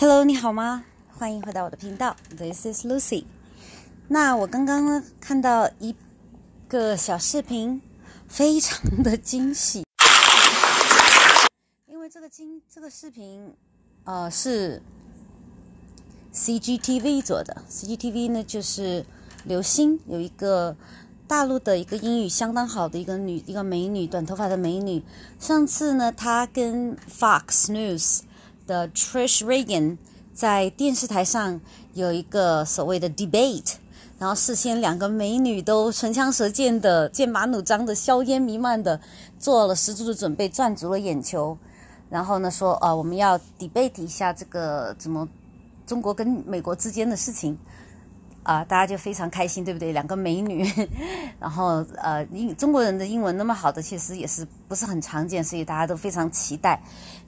Hello，你好吗？欢迎回到我的频道，This is Lucy。那我刚刚呢看到一个小视频，非常的惊喜，因为这个惊这个视频，呃是 CGTV 做的，CGTV 呢就是刘星有一个大陆的一个英语相当好的一个女一个美女，短头发的美女。上次呢，她跟 Fox News 的 Trish Regan 在电视台上有一个所谓的 debate，然后事先两个美女都唇枪舌剑的、剑拔弩张的、硝烟弥漫的，做了十足的准备，赚足了眼球。然后呢，说啊，我们要 debate 一下这个怎么中国跟美国之间的事情。啊，大家就非常开心，对不对？两个美女，然后呃，英中国人的英文那么好的，其实也是不是很常见，所以大家都非常期待。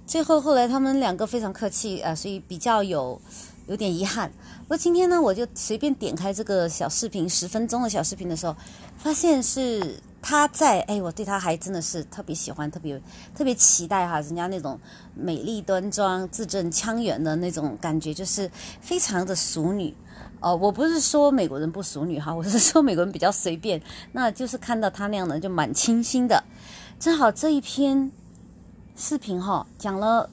最后后来他们两个非常客气，呃，所以比较有有点遗憾。不过今天呢，我就随便点开这个小视频，十分钟的小视频的时候，发现是他在，哎，我对他还真的是特别喜欢，特别特别期待哈，人家那种美丽端庄、字正腔圆的那种感觉，就是非常的淑女。哦，我不是说美国人不淑女哈，我是说美国人比较随便，那就是看到他那样的就蛮清新的。正好这一篇视频哈，讲了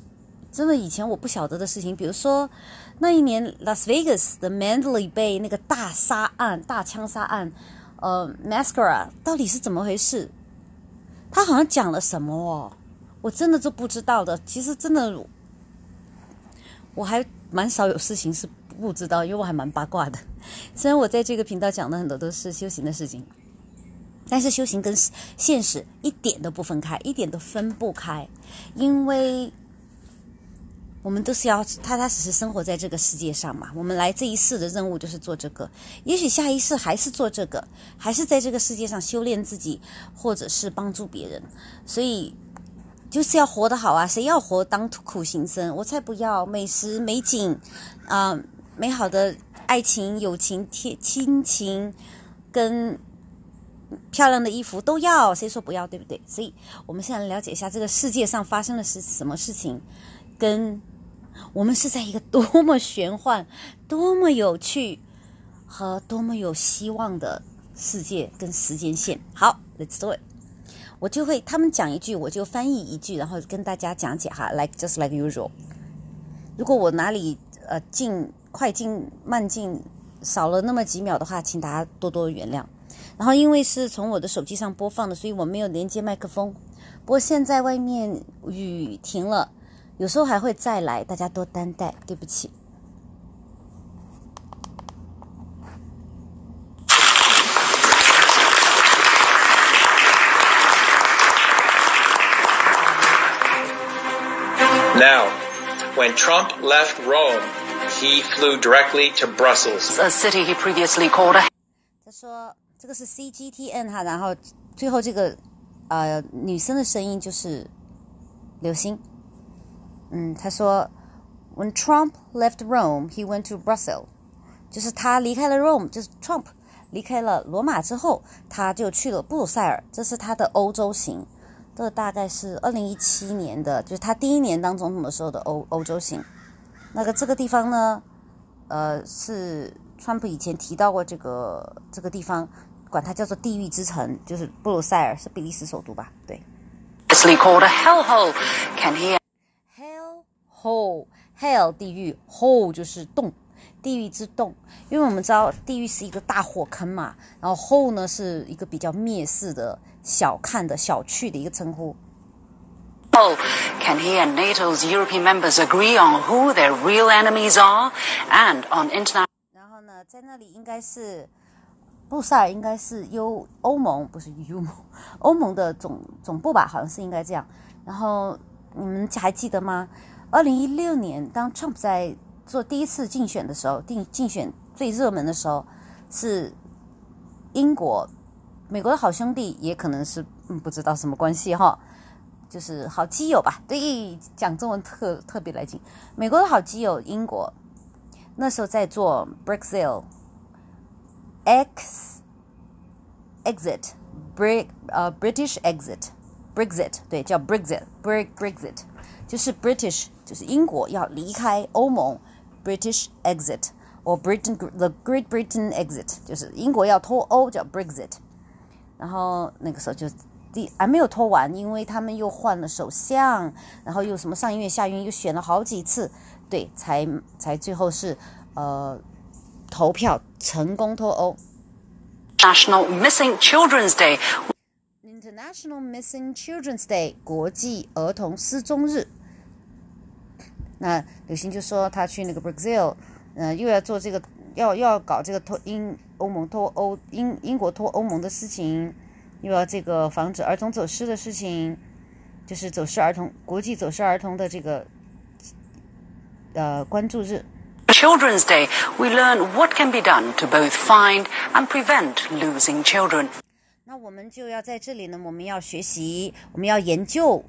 真的以前我不晓得的事情，比如说那一年 Las Vegas 的 Mandalay Bay 那个大杀案、大枪杀案，呃，Mascara 到底是怎么回事？他好像讲了什么哦，我真的就不知道的。其实真的，我还蛮少有事情是。不知道，因为我还蛮八卦的。虽然我在这个频道讲的很多都是修行的事情，但是修行跟现实一点都不分开，一点都分不开。因为我们都是要踏踏实实生活在这个世界上嘛。我们来这一世的任务就是做这个，也许下一世还是做这个，还是在这个世界上修炼自己，或者是帮助别人。所以就是要活得好啊！谁要活当苦行僧？我才不要美食美景啊！美好的爱情、友情、贴亲情，跟漂亮的衣服都要，谁说不要？对不对？所以，我们现在了解一下这个世界上发生的是什么事情，跟我们是在一个多么玄幻、多么有趣和多么有希望的世界跟时间线。好，Let's do it。我就会他们讲一句，我就翻译一句，然后跟大家讲解哈，like just like usual。如果我哪里呃进。快进慢进少了那么几秒的话，请大家多多原谅。然后因为是从我的手机上播放的，所以我没有连接麦克风。不过现在外面雨停了，有时候还会再来，大家多担待，对不起。Now, when Trump left Rome. He flew directly to Brussels, a city he previously called a. 他说这个是 CGTN 哈，然后最后这个呃女生的声音就是刘星。嗯，他说，When Trump left Rome, he went to Brussels，就是他离开了 Rome，就是 Trump 离开了罗马之后，他就去了布鲁塞尔，这是他的欧洲行。这大概是二零一七年的，就是他第一年当总统的时候的欧欧洲行。那个这个地方呢，呃，是川普以前提到过这个这个地方，管它叫做地狱之城，就是布鲁塞尔，是比利时首都吧？对。called a hellhole. Can he? Hell hole, hell 地狱，hole 就是洞，地狱之洞。因为我们知道地狱是一个大火坑嘛，然后 hole 呢是一个比较蔑视的、小看的小觑的一个称呼。Oh, Can he and NATO's European members agree on who their real enemies are and on international? 然后呢，在那里应该是布塞尔，应该是欧欧盟，不是欧盟，欧盟的总总部吧？好像是应该这样。然后你们还记得吗？二零一六年，当 Trump 在做第一次竞选的时候，竞竞选最热门的时候是英国，美国的好兄弟，也可能是嗯不知道什么关系哈。就是好基友吧，对，讲中文特特别来劲。美国的好基友英国，那时候在做 Brexit Brexit，X exit Brit 呃 British exit Brexit 对叫 Brexit Brexit 就是 British 就是英国要离开欧盟，British exit，或 Britain the Great Britain exit，就是英国要脱欧叫 Brexit。然后那个时候就第还没有脱完，因为他们又换了首相，然后又什么上院下院又选了好几次，对，才才最后是呃 投票成功脱欧。National Missing Children's Day. International Missing Children's Day 国际儿童失踪日。那刘星就说他去那个 Brazil，呃，又要做这个，要要搞这个脱英欧盟脱欧英英国脱欧盟的事情，又要这个防止儿童走失的事情，就是走失儿童国际走失儿童的这个呃关注日。Children's Day, we learn what can be done to both find and prevent losing children. 那我们就要在这里呢，我们要学习，我们要研究，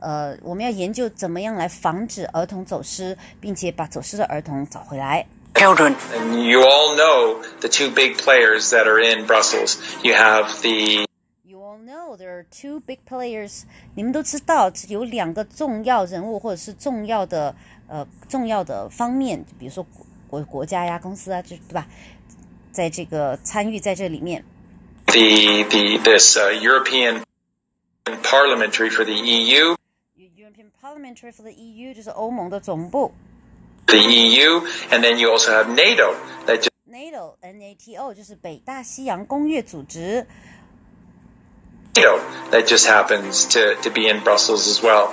呃，我们要研究怎么样来防止儿童走失，并且把走失的儿童找回来。 Children. And you all know the two big players that are in Brussels. You have the You all know there are two big players。你们都知道有两个重要人物或者是重要的 呃重要的方面，比如说国国国家呀、公司啊，这对吧？在这个参与在这里面。the the this uh, European Parliamentary for the E EU, European Parliamentary for the EU 就是欧盟的总部 the EU, and then you also have NATO that just，NATO NATO 就是北大西洋公约组织。NATO that just happens to, to be in Brussels as well.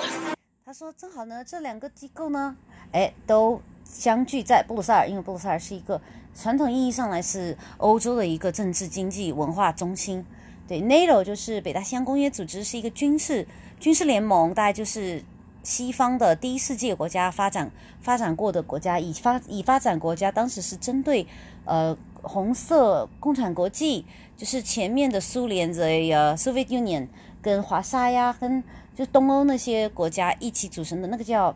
他说：“正好呢，这两个机构呢，哎，都相聚在布鲁塞尔，因为布鲁塞尔是一个传统意义上来是欧洲的一个政治、经济、文化中心。对，NATO 就是北大西洋公约组织，是一个军事军事联盟，大概就是西方的第一世界国家发展发展过的国家，已发已发展国家，当时是针对呃红色共产国际，就是前面的苏联的呃 Soviet Union 跟华沙呀，跟就东欧那些国家一起组成的那个叫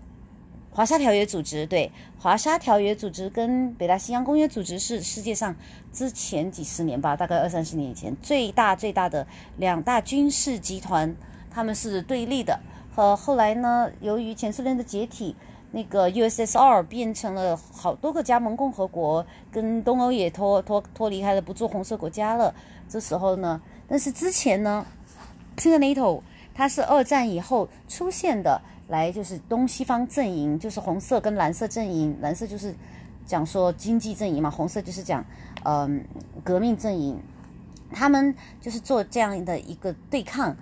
华沙条约组织。对，华沙条约组织跟北大西洋公约组织是世界上之前几十年吧，大概二三十年以前最大最大的两大军事集团，他们是对立的。和后来呢，由于前苏联的解体。那个 USSR 变成了好多个加盟共和国，跟东欧也脱脱脱离开了，不做红色国家了。这时候呢，但是之前呢，这个 NATO 它是二战以后出现的，来就是东西方阵营，就是红色跟蓝色阵营，蓝色就是讲说经济阵营嘛，红色就是讲嗯、革命阵营，他们就是做这样的一个对抗，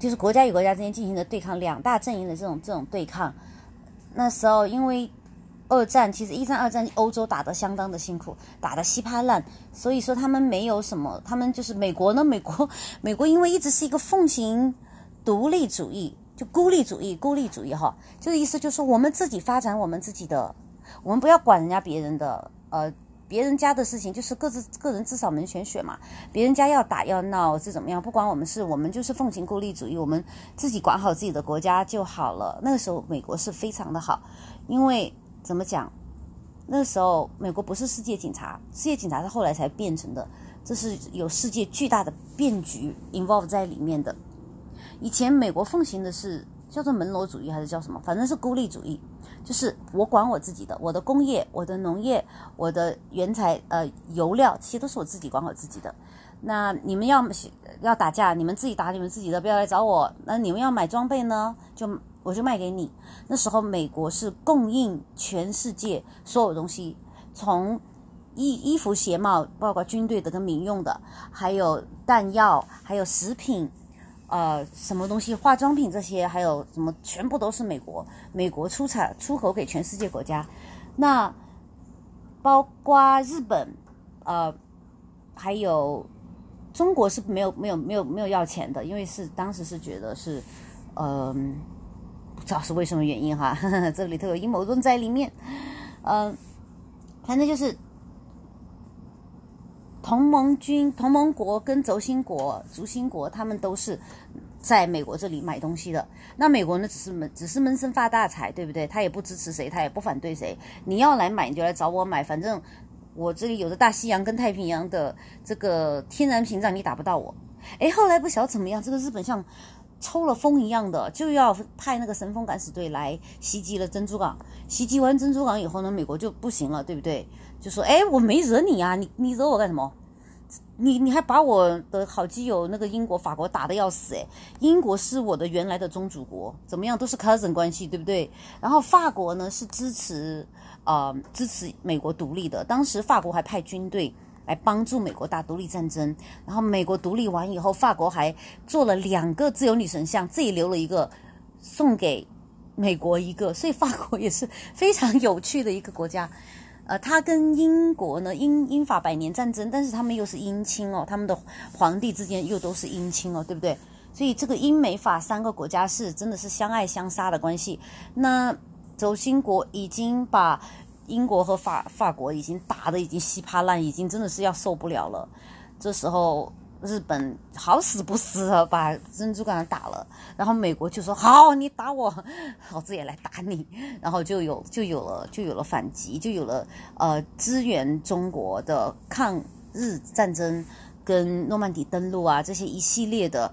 就是国家与国家之间进行的对抗，两大阵营的这种这种对抗。那时候因为二战，其实一战、二战欧洲打得相当的辛苦，打得稀巴烂，所以说他们没有什么，他们就是美国呢，美国美国因为一直是一个奉行独立主义，就孤立主义、孤立主义哈，就是意思就是说我们自己发展我们自己的，我们不要管人家别人的，呃。别人家的事情就是各自个人自扫门前雪嘛，别人家要打要闹是怎么样，不管我们是我们就是奉行孤立主义，我们自己管好自己的国家就好了。那个时候美国是非常的好，因为怎么讲，那时候美国不是世界警察，世界警察是后来才变成的，这是有世界巨大的变局 involve 在里面的。以前美国奉行的是叫做门罗主义还是叫什么，反正是孤立主义。就是我管我自己的，我的工业、我的农业、我的原材呃油料，这些都是我自己管好自己的。那你们要要打架，你们自己打你们自己的，不要来找我。那你们要买装备呢，就我就卖给你。那时候美国是供应全世界所有东西，从衣衣服鞋帽，包括军队的跟民用的，还有弹药，还有食品。呃，什么东西，化妆品这些，还有什么，全部都是美国，美国出产出口给全世界国家。那包括日本，呃，还有中国是没有没有没有没有要钱的，因为是当时是觉得是，嗯、呃，不知道是为什么原因哈，呵 呵这里头有阴谋论在里面。嗯、反正就是。同盟军、同盟国跟轴心国、轴心国，他们都是在美国这里买东西的。那美国呢，只是闷，只是闷声发大财，对不对？他也不支持谁，他也不反对谁。你要来买，你就来找我买，反正我这里有着大西洋跟太平洋的这个天然屏障，你打不到我。哎，后来不晓得怎么样，这个日本像抽了风一样的，就要派那个神风敢死队来袭击了珍珠港。袭击完珍珠港以后呢，美国就不行了，对不对？就说：“哎，我没惹你啊，你你惹我干什么？你你还把我的好基友那个英国、法国打得要死哎！英国是我的原来的宗主国，怎么样都是 cousin 关系，对不对？然后法国呢是支持呃支持美国独立的，当时法国还派军队。”来帮助美国打独立战争，然后美国独立完以后，法国还做了两个自由女神像，自己留了一个，送给美国一个，所以法国也是非常有趣的一个国家。呃，他跟英国呢，英英法百年战争，但是他们又是姻亲哦，他们的皇帝之间又都是姻亲哦，对不对？所以这个英美法三个国家是真的是相爱相杀的关系。那轴心国已经把。英国和法法国已经打得已经稀巴烂，已经真的是要受不了了。这时候日本好死不死把珍珠港打了，然后美国就说：“好，你打我，老子也来打你。”然后就有就有了就有了反击，就有了呃支援中国的抗日战争跟诺曼底登陆啊这些一系列的。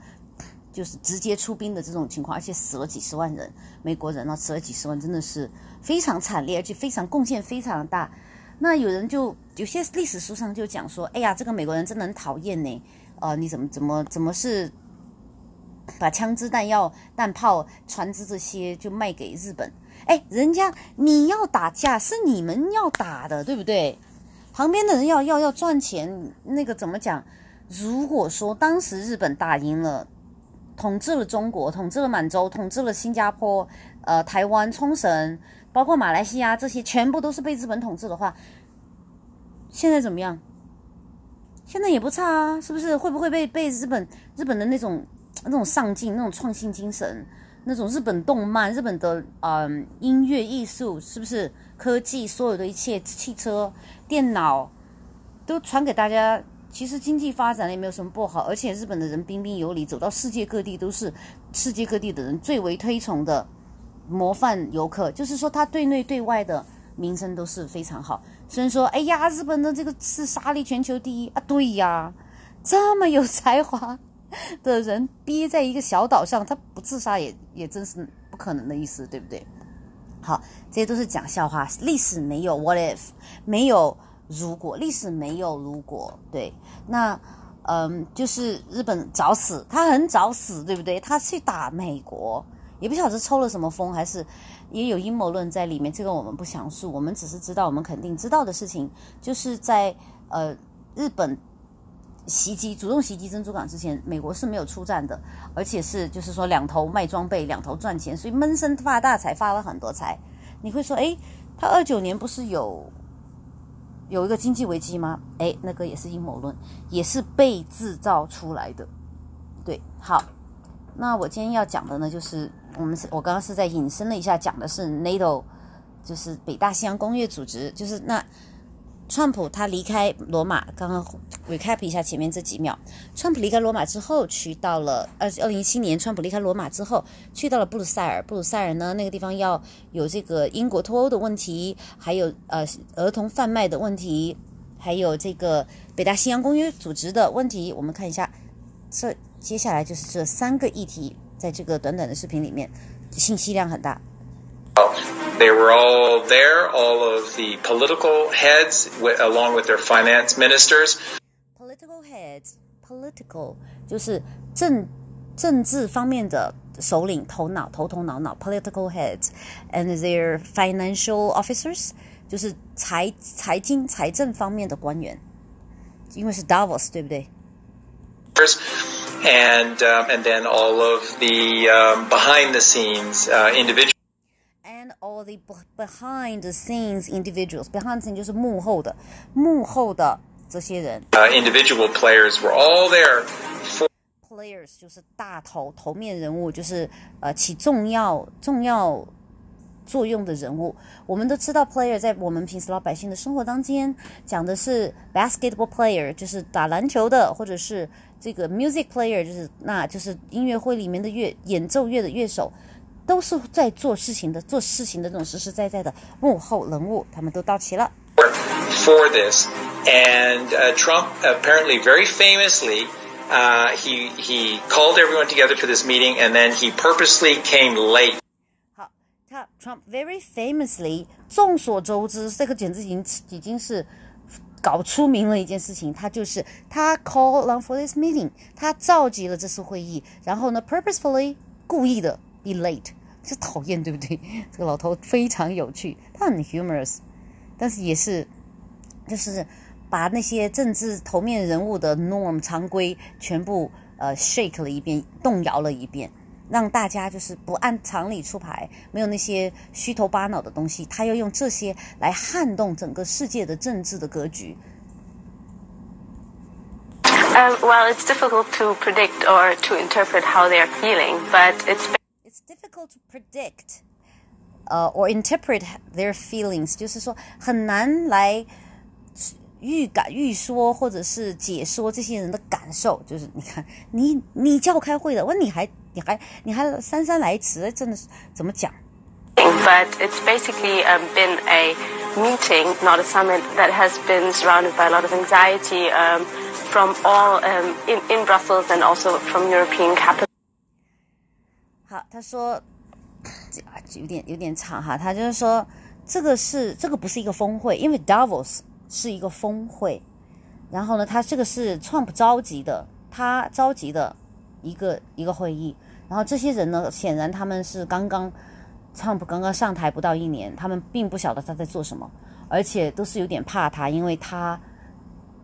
就是直接出兵的这种情况，而且死了几十万人，美国人呢死了几十万，真的是非常惨烈，而且非常贡献非常大。那有人就有些历史书上就讲说，哎呀，这个美国人真的很讨厌呢，呃，你怎么怎么怎么是把枪支弹药、弹炮、船只这些就卖给日本？哎，人家你要打架是你们要打的，对不对？旁边的人要要要赚钱，那个怎么讲？如果说当时日本打赢了。统治了中国，统治了满洲，统治了新加坡，呃，台湾、冲绳，包括马来西亚，这些全部都是被日本统治的话，现在怎么样？现在也不差啊，是不是？会不会被被日本日本的那种那种上进、那种创新精神、那种日本动漫、日本的嗯音乐艺术，是不是科技所有的一切汽车、电脑都传给大家？其实经济发展也没有什么不好，而且日本的人彬彬有礼，走到世界各地都是世界各地的人最为推崇的模范游客。就是说，他对内对外的名声都是非常好。虽然说，哎呀，日本的这个是杀力全球第一啊，对呀，这么有才华的人憋在一个小岛上，他不自杀也也真是不可能的意思，对不对？好，这些都是讲笑话，历史没有 what if，没有。如果历史没有如果，对，那嗯，就是日本找死，他很找死，对不对？他去打美国，也不晓得抽了什么风，还是也有阴谋论在里面。这个我们不详述，我们只是知道，我们肯定知道的事情，就是在呃日本袭击、主动袭击珍珠港之前，美国是没有出战的，而且是就是说两头卖装备，两头赚钱，所以闷声发大财，发了很多财。你会说，诶，他二九年不是有？有一个经济危机吗？哎，那个也是阴谋论，也是被制造出来的。对，好，那我今天要讲的呢，就是我们我刚刚是在引申了一下，讲的是 NATO，就是北大西洋工业组织，就是那。川普他离开罗马，刚刚 recap 一下前面这几秒。川普离开罗马之后，去到了二二零一七年，川普离开罗马之后，去到了布鲁塞尔。布鲁塞尔呢，那个地方要有这个英国脱欧的问题，还有呃儿童贩卖的问题，还有这个北大西洋公约组织的问题。我们看一下，这接下来就是这三个议题，在这个短短的视频里面，信息量很大。They were all there, all of the political heads, along with their finance ministers. Political heads, political 就是政政治方面的首领、头脑、头头脑脑，political heads, and their financial officers 就是财财经财政方面的官员，因为是 Davos，对不对 ？And um, and then all of the um, behind the scenes uh, individuals all the behind the scenes individuals. Behind the scenes 就是幕后的，幕后的这些人。Uh, individual players were all there. Players 就是大头头面人物，就是呃起重要重要作用的人物。我们都知道，player 在我们平时老百姓的生活当中讲的是 basketball player，就是打篮球的，或者是 这个 music player，就是那就是音乐会里面的乐演奏乐的乐手。都是在做事情的，做事情的这种实实在在的幕后人物，他们都到齐了。For this, and uh, Trump apparently very famously uh, he he called everyone together for this meeting, and then he purposely came late. 好，他 Trump very famously，众所周知，这个简直已经已经是搞出名了一件事情。他就是他 call on for this meeting，他召集了这次会议，然后呢，purposefully 故意的 be late，是讨厌对不对？这个老头非常有趣，他很 humorous，但是也是就是把那些政治头面人物的 norm 常规全部呃 shake 了一遍，动摇了一遍。让大家就是不按常理出牌，没有那些虚头巴脑的东西，他要用这些来撼动整个世界的政治的格局。Um, well, it's difficult to predict or to interpret how they are feeling, but it's It's difficult to predict, 呃、or interpret their feelings，就是说很难来预感、预说或者是解说这些人的感受。就是你看，你你叫我开会的，问你还你还你还姗姗来迟，真的是怎么讲？but it's basically um, been a meeting, not a summit, that has been surrounded by a lot of anxiety um, from all um, in, in Brussels and also from European capitals. 好，他说这啊有点有点长哈，他就是说这个是这个不是一个峰会，因为 Davos 是一个峰会，然后呢，他这个是 Trump 召集的，他召集的一个一个会议，然后这些人呢，显然他们是刚刚 Trump 刚刚上台不到一年，他们并不晓得他在做什么，而且都是有点怕他，因为他。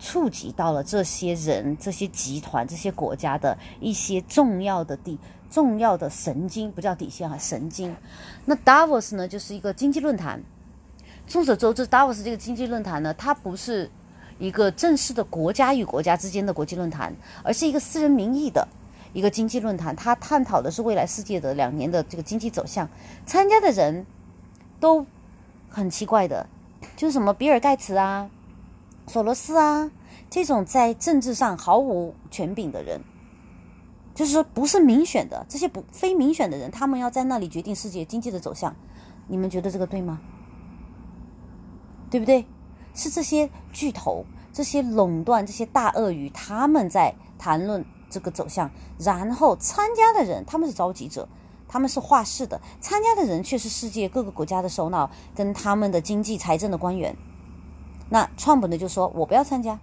触及到了这些人、这些集团、这些国家的一些重要的地、重要的神经，不叫底线啊，神经。那 Davos 呢，就是一个经济论坛。众所周知，Davos 这个经济论坛呢，它不是一个正式的国家与国家之间的国际论坛，而是一个私人名义的一个经济论坛。他探讨的是未来世界的两年的这个经济走向。参加的人都很奇怪的，就是什么比尔盖茨啊。索罗斯啊，这种在政治上毫无权柄的人，就是不是民选的，这些不非民选的人，他们要在那里决定世界经济的走向，你们觉得这个对吗？对不对？是这些巨头、这些垄断、这些大鳄鱼，他们在谈论这个走向，然后参加的人他们是召集者，他们是话事的，参加的人却是世界各个国家的首脑跟他们的经济财政的官员。那创本的就说：“我不要参加，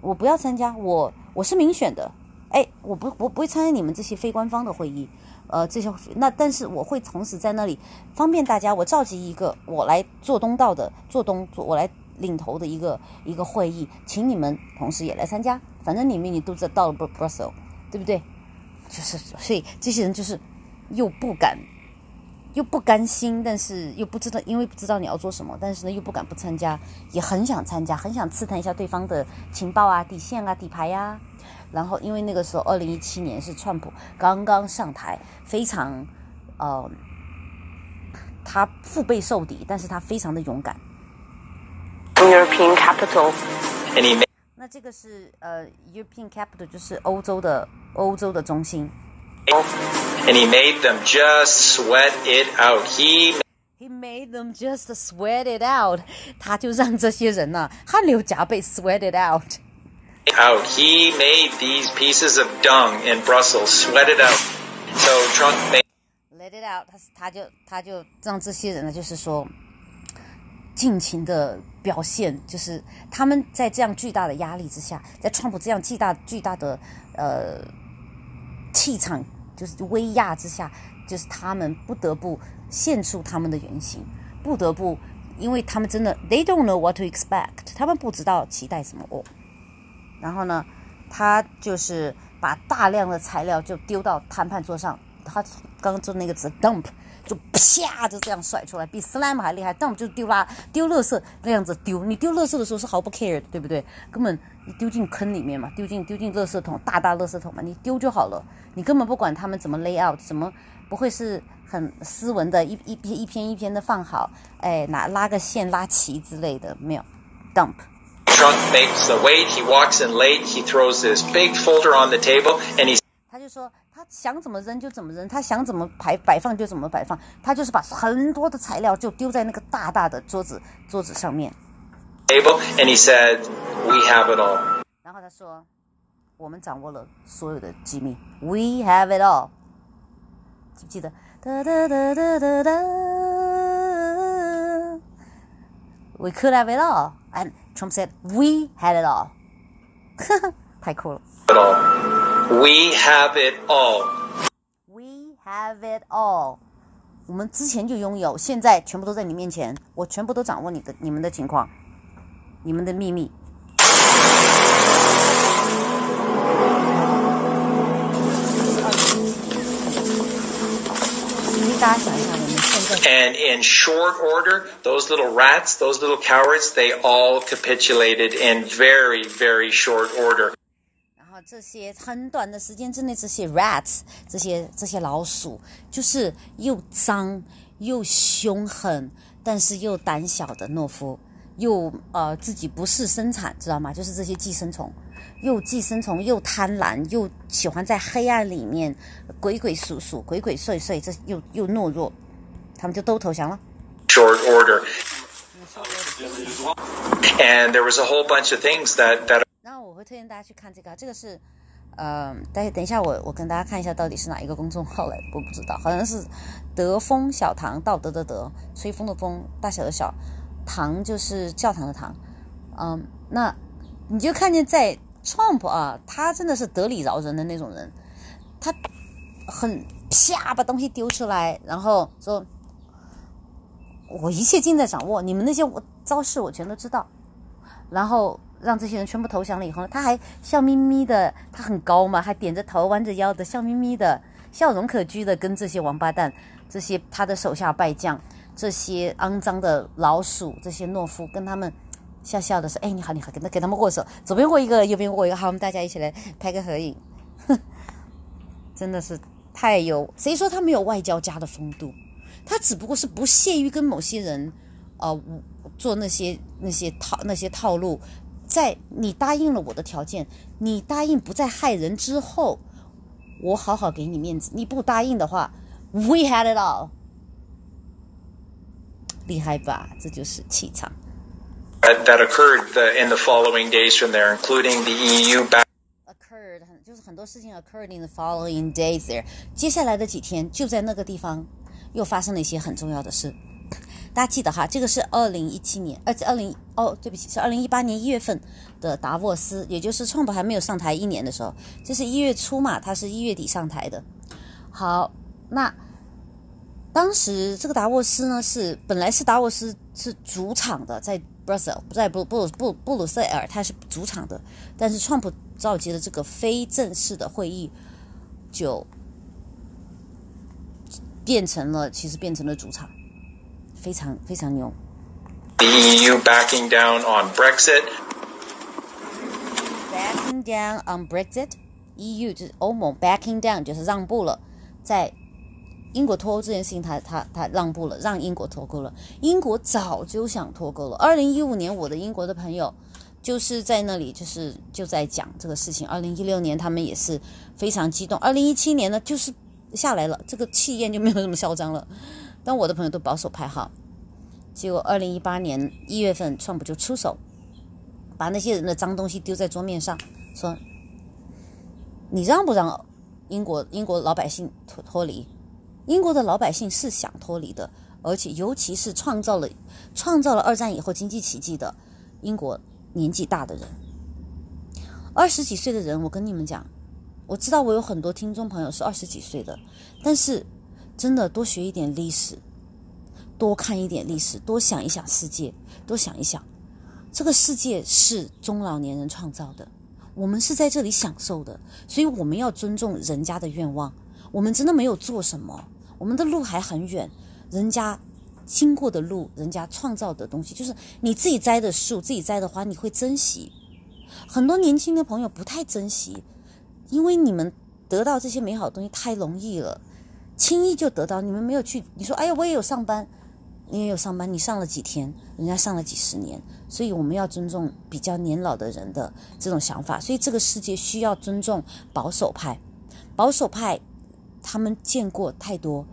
我不要参加，我我是民选的，哎，我不我不会参加你们这些非官方的会议，呃，这些那但是我会同时在那里方便大家，我召集一个我来做东道的，做东做我来领头的一个一个会议，请你们同时也来参加，反正你们你都知道到了 Brussels，对不对？就是所以这些人就是又不敢。”又不甘心，但是又不知道，因为不知道你要做什么，但是呢又不敢不参加，也很想参加，很想刺探一下对方的情报啊、底线啊、底牌呀、然后因为那个时候，二零一七年是川普刚刚上台，非常呃，他腹背受敌，但是他非常的勇敢。European capital. And he made 那这个是呃 European capital，就是欧洲的欧洲的中心。 and he made them just sweat it out. He He made them just sweat it out，他就让这些人呐、汗流浃背，sweat it out。 out. He made these pieces of dung in Brussels sweat it out. So Trump made Let it out，他他就他就让这些人呢，就是说 尽情的表现，就是他们在这样巨大的压力之下，在川普这样巨大巨大的呃气场就是威压之下，就是他们不得不现出他们的原型，不得不，因为他们真的 they don't know what to expect，他们不知道期待什么哦。然后呢，他就是把大量的材料就丢到谈判桌上，他刚刚做那个词 dump，就啪就这样甩出来，比 slam 还厉害。但我们就丢垃丢垃圾那样子丢，你丢垃圾的时候是毫不 care 的，对不对？根本你丢进坑里面嘛，丢进丢进垃圾桶，大大垃圾桶嘛，你丢就好了，你根本不管他们怎么 lay out，怎么不会是很斯文的，一一篇一篇一篇的放好，哎，拿拉个线拉齐之类的，没有 dump。Trump makes the wait. He walks in late. He throws this big folder on the table, and he 他就说他想怎么扔就怎么扔，他想怎么摆摆放就怎么摆放，他就是把很多的材料就丢在那个大大的桌子桌子上面，table, and he said, "We have it all." 然后他说我们掌握了所有的机密。We have it all。记不记得？哒哒哒哒哒哒。We could have it all, and Trump said we had it all. 太酷了。It all. We have it all. We have it all。我们之前就拥有，现在全部都在你面前，我全部都掌握你的、你们的情况，你们的秘密。所以大家想一下，我们现在 And in short order, those little rats, those little cowards, they all capitulated in very, very short order. 这些很短的时间之内，这些 rats，这些这些老鼠，就是又脏又凶狠，但是又胆小的懦夫，又呃自己不是生产，知道吗？就是这些寄生虫，又寄生虫又贪婪，又喜欢在黑暗里面鬼鬼祟祟、鬼鬼祟祟，这又又懦弱，他们就都投降了。Short order. And there was a whole bunch of things that, that 会推荐大家去看这个，这个是，呃，等等一下我我跟大家看一下到底是哪一个公众号来，我不知道，好像是德风小堂，道德的德，吹风的风，大小的小，堂就是教堂的堂，嗯，那你就看见在 Trump 啊，他真的是得理饶人的那种人，他很啪把东西丢出来，然后说，我一切尽在掌握，你们那些我招式我全都知道，然后让这些人全部投降了以后呢，他还笑眯眯的，他很高嘛，还点着头弯着腰的，笑眯眯的，笑容可掬的跟这些王八蛋、这些他的手下败将、这些肮脏的老鼠、这些懦夫，跟他们笑笑的说：“哎，你好，你好，给他给他们握手，左边握一个，右边握一个，好，我们大家一起来拍个合影。”真的是太有，谁说他没有外交家的风度？他只不过是不屑于跟某些人，呃，做那些那些套那些套路。在你答应了我的条件，你答应不再害人之后，我好好给你面子。你不答应的话，We had it all，厉害吧？这就是气场。that, occurred in the following days from there, including the EU back occurred 就是很多事情 occurred in the following days there。接下来的几天就在那个地方又发生了一些很重要的事。大家记得哈，这个是二零一七年，而且二零哦，对不起，是二零一八年一月份的达沃斯，也就是川普还没有上台一年的时候，这是一月初嘛，他是一月底上台的。好，那当时这个达沃斯呢是本来是达沃斯是主场的，在 Brussels，在布布鲁布布鲁塞尔，它是主场的，但是川普召集的这个非正式的会议就变成了，其实变成了主场，非常非常牛。EU backing down on Brexit. Backing down on Brexit，EU 就是欧盟 backing down 就是让步了，在英国脱欧这件事情他，他他让步了，让英国脱钩了。英国早就想脱钩了。二零一五年，我的英国的朋友就是在那里，就是就在讲这个事情。二零一六年，他们也是非常激动。二零一七年呢，就是下来了，这个气焰就没有那么嚣张了。但我的朋友都保守派哈，结果二零一八年一月份，川普就出手，把那些人的脏东西丢在桌面上，说：“你让不让英国英国老百姓脱脱离？英国的老百姓是想脱离的，而且尤其是创造了创造了二战以后经济奇迹的英国年纪大的人，二十几岁的人，我跟你们讲，我知道我有很多听众朋友是二十几岁的，但是真的多学一点历史，多看一点历史，多想一想世界，多想一想，这个世界是中老年人创造的，我们是在这里享受的，所以我们要尊重人家的愿望。我们真的没有做什么，我们的路还很远，人家经过的路，人家创造的东西，就是你自己栽的树，自己栽的花，你会珍惜。很多年轻的朋友不太珍惜，因为你们得到这些美好的东西太容易了，轻易就得到。你们没有去，你说，哎呀，我也有上班，你也有上班，你上了几天，人家上了几十年，所以我们要尊重比较年老的人的这种想法。所以这个世界需要尊重保守派，保守派他们见过太多。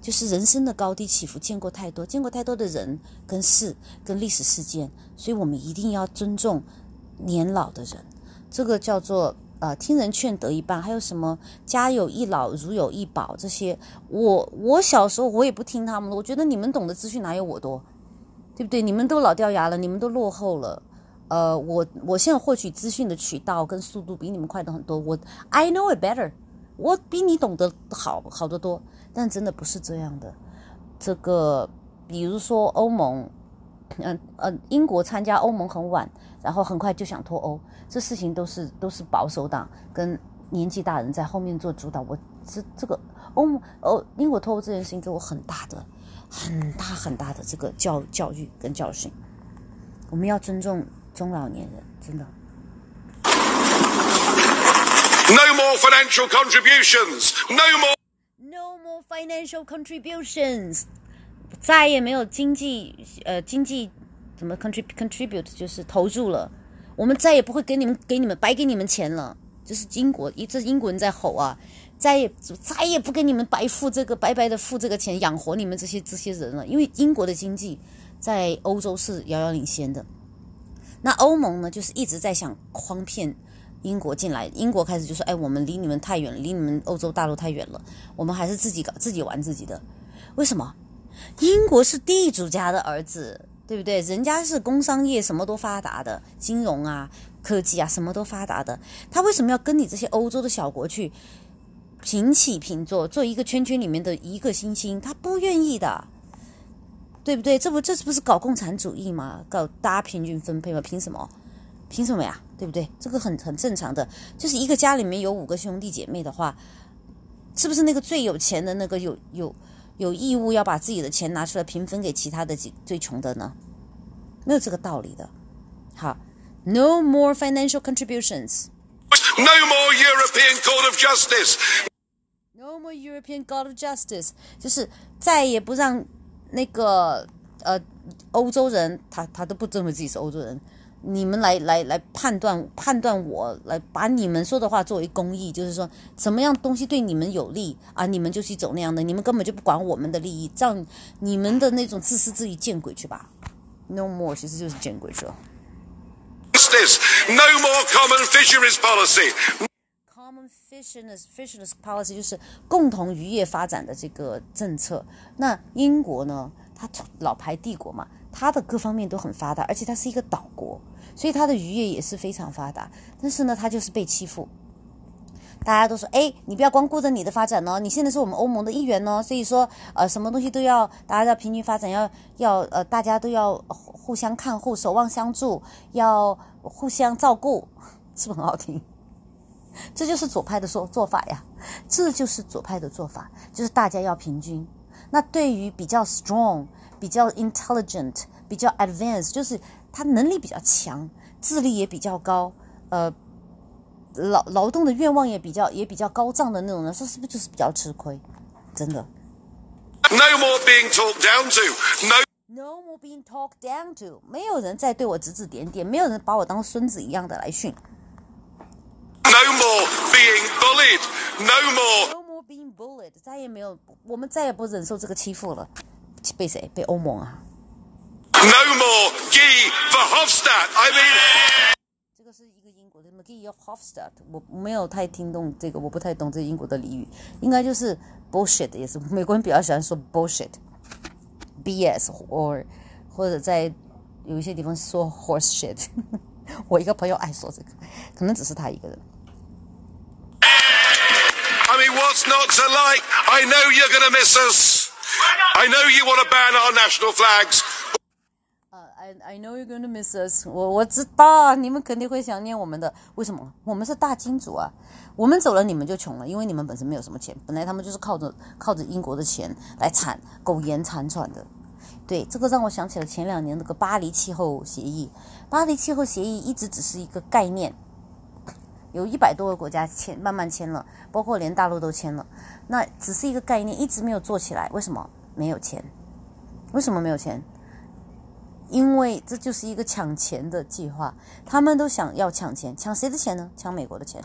就是人生的高低起伏，见过太多，见过太多的人跟事跟历史事件，所以我们一定要尊重年老的人。这个叫做呃，听人劝得一半，还有什么家有一老如有一宝这些，我我小时候我也不听他们的，我觉得你们懂的资讯哪有我多，对不对？你们都老掉牙了，你们都落后了。呃，我我现在获取资讯的渠道跟速度比你们快的很多。我 I know it better，我比你懂得好好得多。但真的不是这样的。这个，比如说欧盟，嗯呃，英国参加欧盟很晚，然后很快就想脱欧，这事情都是都是保守党跟年纪大人在后面做主导。我这这个欧盟哦，英国脱欧这件事情给我很大的、很大很大的这个教教育跟教训。我们要尊重。中老年人真的。No more financial contributions. No more. No more financial contributions. 再也没有经济呃经济怎么 contribute contribute 就是投入了。我们再也不会给你们给你们白给你们钱了。这是英国一这英国人在吼啊！再也再也不给你们白付这个白白的付这个钱养活你们这些这些人了。因为英国的经济在欧洲是遥遥领先的。那欧盟呢，就是一直在想诓骗英国进来。英国开始就说：“哎，我们离你们太远了，离你们欧洲大陆太远了，我们还是自己搞，自己玩自己的。”为什么？英国是地主家的儿子，对不对？人家是工商业什么都发达的，金融啊、科技啊什么都发达的。他为什么要跟你这些欧洲的小国去平起平坐，做一个圈圈里面的一个星星？他不愿意的。对不对？这不这是不是搞共产主义吗？搞大家平均分配吗？凭什么？凭什么呀？对不对？这个很很正常的，就是一个家里面有五个兄弟姐妹的话，是不是那个最有钱的那个有有有义务要把自己的钱拿出来平分给其他的几最穷的呢？没有这个道理的。好，No more financial contributions. No more European Court of Justice. No more European Court of Justice. 就是再也不让。那个呃，欧洲人他他都不认为自己是欧洲人，你们来来来判断判断我，来把你们说的话作为公义，就是说什么样东西对你们有利啊，你们就去走那样的，你们根本就不管我们的利益，让你们的那种自私自利见鬼去吧！No more，其实就是见鬼去。No more common fisheries policy. Common fisheries fisheries policy 就是共同渔业发展的这个政策。那英国呢？它老牌帝国嘛，它的各方面都很发达，而且它是一个岛国，所以它的渔业也是非常发达。但是呢，它就是被欺负。大家都说：“哎，你不要光顾着你的发展哦，你现在是我们欧盟的一员哦。”所以说，呃，什么东西都要大家要平均发展，要要呃，大家都要互相看护、守望相助，要互相照顾，是不是很好听？这就是左派的说做法呀，这就是左派的做法，就是大家要平均。那对于比较 strong、比较 intelligent、比较 advanced，就是他能力比较强、智力也比较高，呃，劳劳动的愿望也比较也比较高涨的那种人，说是不是就是比较吃亏？真的。No more being talked down to. No. No more being talked down to. 没有人再对我指指点点，没有人把我当孙子一样的来训。No more being bullied. No more. No more being bullied. 再也没有，我们再也不忍受这个欺负了。被谁？被欧盟啊 ！No more Guy Verhofstadt. I mean. 这个是一个英国的 Guy Verhofstadt。我没有太听懂这个，我不太懂这英国的俚语，应该就是 bullshit，也是美国人比较喜欢说 bullshit，BS，或或者在有一些地方说 horse shit。我一个朋友爱说这个，可能只是他一个人。I mean, what's not to like? I know you're going to miss us. I know you want to ban our national flags. I I know you're gonna miss us. 我我知道你们肯定会想念我们的。为什么？我们是大金主啊！我们走了，你们就穷了，因为你们本身没有什么钱。本来他们就是靠着靠着英国的钱来产苟延残喘的。对，这个让我想起了前两年那个巴黎气候协议。巴黎气候协议一直只是一个概念。有一百多个国家签，慢慢签了，包括连大陆都签了。那只是一个概念，一直没有做起来。为什么没有钱？为什么没有钱？因为这就是一个抢钱的计划。他们都想要抢钱，抢谁的钱呢？抢美国的钱。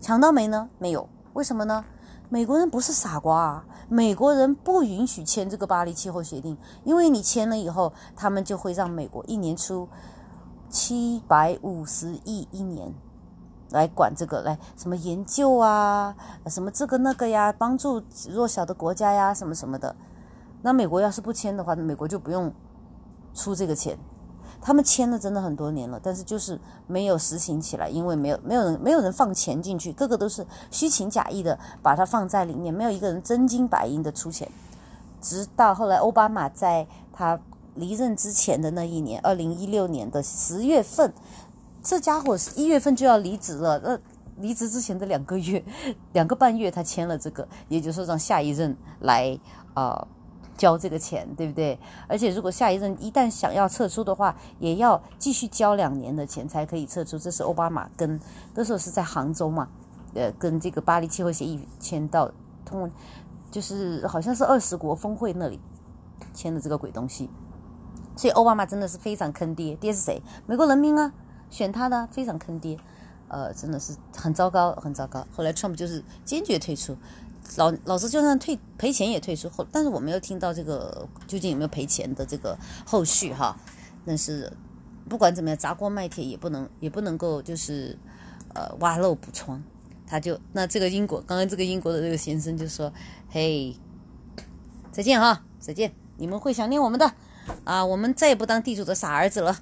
抢到没呢？没有。为什么呢？美国人不是傻瓜啊！美国人不允许签这个巴黎气候协定，因为你签了以后，他们就会让美国一年出七百五十亿一年。来管这个，来什么研究啊，什么这个那个呀，帮助弱小的国家呀，什么什么的。那美国要是不签的话，美国就不用出这个钱。他们签了真的很多年了，但是就是没有实行起来，因为没有没有人没有人放钱进去，个个都是虚情假意的把它放在里面，没有一个人真金白银的出钱。直到后来奥巴马在他离任之前的那一年，二零一六年的十月份，这家伙是一月份就要离职了。呃，离职之前的两个月，两个半月，他签了这个，也就是说让下一任来啊交这个钱，对不对？而且如果下一任一旦想要撤出的话，也要继续交两年的钱才可以撤出。这是奥巴马跟那时候是在杭州嘛，呃，跟这个巴黎气候协议签到通过，就是好像是二十国峰会那里签的这个鬼东西。所以奥巴马真的是非常坑爹，爹是谁？美国人民啊，选他的非常坑爹，呃，真的是很糟糕，很糟糕。后来 Trump 就是坚决退出，老老师就算退赔钱也退出。后，但是我没有听到这个究竟有没有赔钱的这个后续哈。但是不管怎么样，砸锅卖铁也不能也不能够就是呃挖漏补疮。他就那这个英国刚刚这个英国的这个先生就说：“嘿，再见哈，再见，你们会想念我们的。”啊，我们再也不当地主的傻儿子了。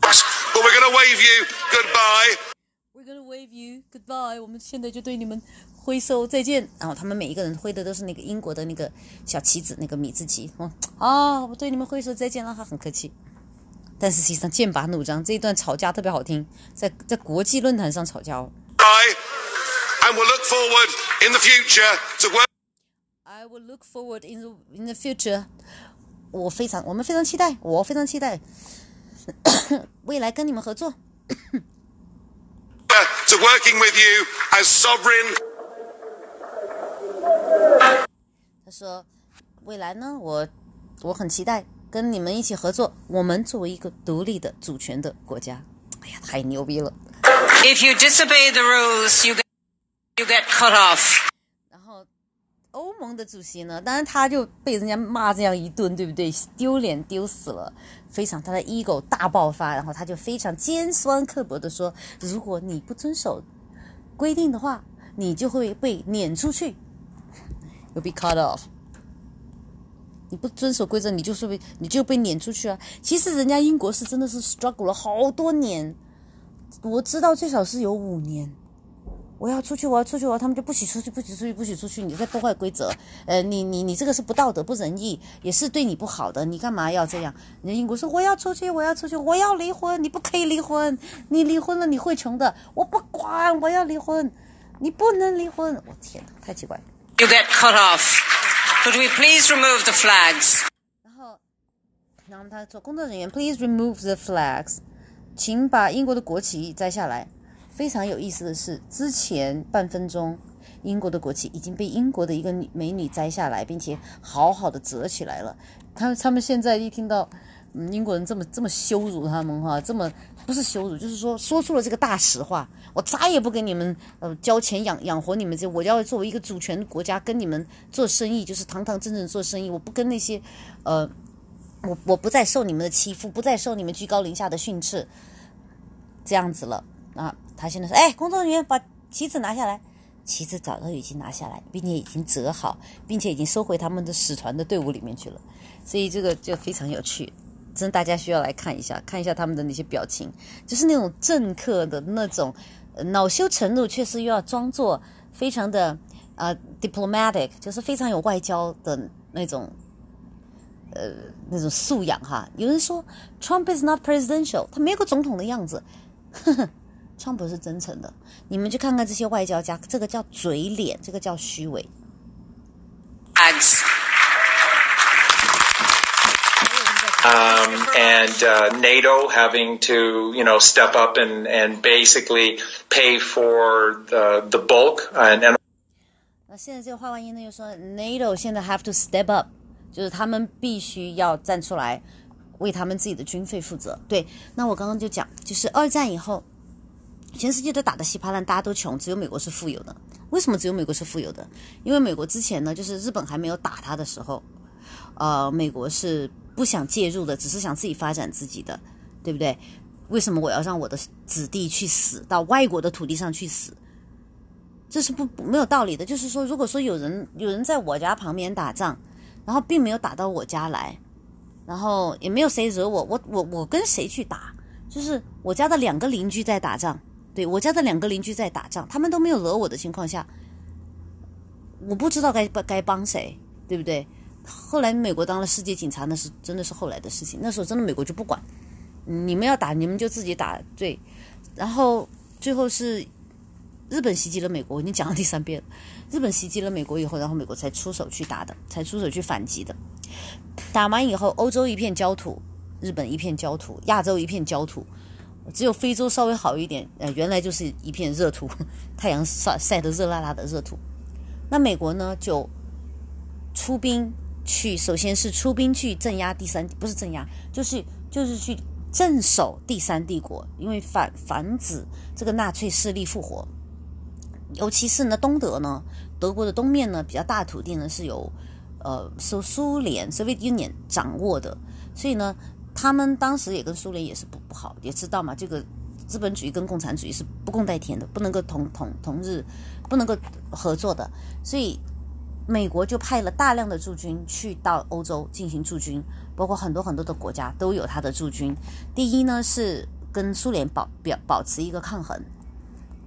But we're going to wave you goodbye. Gonna wave you goodbye。我们现在就对你们挥手再见。然后他们每一个人挥的都是那个英国的那个小旗子，那个米字旗。哦，啊，我对你们挥手再见了，他很客气。但是实际上剑拔弩张，这一段吵架特别好听，在在国际论坛上吵架哦。And will look forward in the future to work. I will look forward in the in the future。我非常，我们非常期待，我非常期待 未来跟你们合作。to working with you as sovereign 他说：“未来呢，我我很期待跟你们一起合作。我们作为一个独立的主权的国家，哎呀，太牛逼了！ If you disobey the rules, you get, you get cut off. 欧盟的主席呢，当然他就被人家骂这样一顿，对不对？丢脸丢死了，非常他的 ego 大爆发，然后他就非常尖酸刻薄的说：如果你不遵守规定的话，你就会被撵出去，you'll be cut off。”你不遵守规则，你就是被你就被撵出去啊！其实人家英国是真的是 struggle 了好多年，我知道最少是有五年。我要出去，我要出去，我要他们就不许出去，不许出去，不许出去！你在破坏规则，呃，你你你这个是不道德、不仁义，也是对你不好的，你干嘛要这样？人家英国说我要出去，我要出去，我要离婚，你不可以离婚，你离婚了你会穷的，我不管，我要离婚，你不能离婚！我天哪，太奇怪了。You get cut off. Could we please remove the flags? 然后，然后他说：“工作人员，please remove the flags，请把英国的国旗摘下来。”非常有意思的是，之前半分钟，英国的国旗已经被英国的一个美女摘下来，并且好好的折起来了。他他们现在一听到，嗯，英国人这么这么羞辱他们哈，这么不是羞辱，就是说说出了这个大实话。我再也不跟你们呃交钱养养活你们这，我要作为一个主权国家跟你们做生意，就是堂堂正正做生意，我不跟那些呃。我我不再受你们的欺负，不再受你们居高临下的训斥，这样子了啊！他现在说：“哎，工作人员把旗子拿下来。”旗子早就已经拿下来，并且已经折好，并且已经收回他们的使团的队伍里面去了。所以这个就非常有趣，真的大家需要来看一下，看一下他们的那些表情，就是那种政客的那种、恼羞成怒，却是又要装作非常的啊、diplomatic，就是非常有外交的那种。呃，那种素养哈。有人说 Trump is not presidential，他没有个总统的样子。呵 呵，Trump 是真诚的。你们去看看这些外交家，这个叫嘴脸，这个叫虚伪。Um, and uh, NATO having to, you know, step up and, and basically pay for the the bulk and, and 那现在这个话外音呢，又说 NATO 现在 have to step up，就是他们必须要站出来，为他们自己的军费负责。对，那我刚刚就讲，就是二战以后，全世界都打得稀巴烂，大家都穷，只有美国是富有的。为什么只有美国是富有的？因为美国之前呢，就是日本还没有打他的时候，呃，美国是不想介入的，只是想自己发展自己的。对不对？为什么我要让我的子弟去死到外国的土地上去死？这是不没有道理的。就是说，如果说有人有人在我家旁边打仗，然后并没有打到我家来，然后也没有谁惹我，我我我跟谁去打？就是我家的两个邻居在打仗，对我家的两个邻居在打仗，他们都没有惹我的情况下，我不知道该该帮谁，对不对？后来美国当了世界警察，那是真的是后来的事情。那时候真的美国就不管，你们要打你们就自己打，对。然后最后是日本袭击了美国，我已经讲了第三遍了。日本袭击了美国以后，然后美国才出手去打的，才出手去反击的。打完以后，欧洲一片焦土，日本一片焦土，亚洲一片焦土，只有非洲稍微好一点。呃，原来就是一片热土，太阳晒晒得热辣辣的热土。那美国呢，就出兵。去，首先是出兵去镇压第三，不是镇压，就是就是去镇守第三帝国，因为反防止这个纳粹势力复活。尤其是呢，东德呢，德国的东面呢，比较大土地呢是由呃受苏联 （Soviet Union） 掌握的，所以呢，他们当时也跟苏联也是不不好，也知道嘛，这个资本主义跟共产主义是不共戴天的，不能够同同同日，不能够合作的，所以。美国就派了大量的驻军去到欧洲进行驻军，包括很多很多的国家都有他的驻军。第一呢是跟苏联保表保持一个抗衡；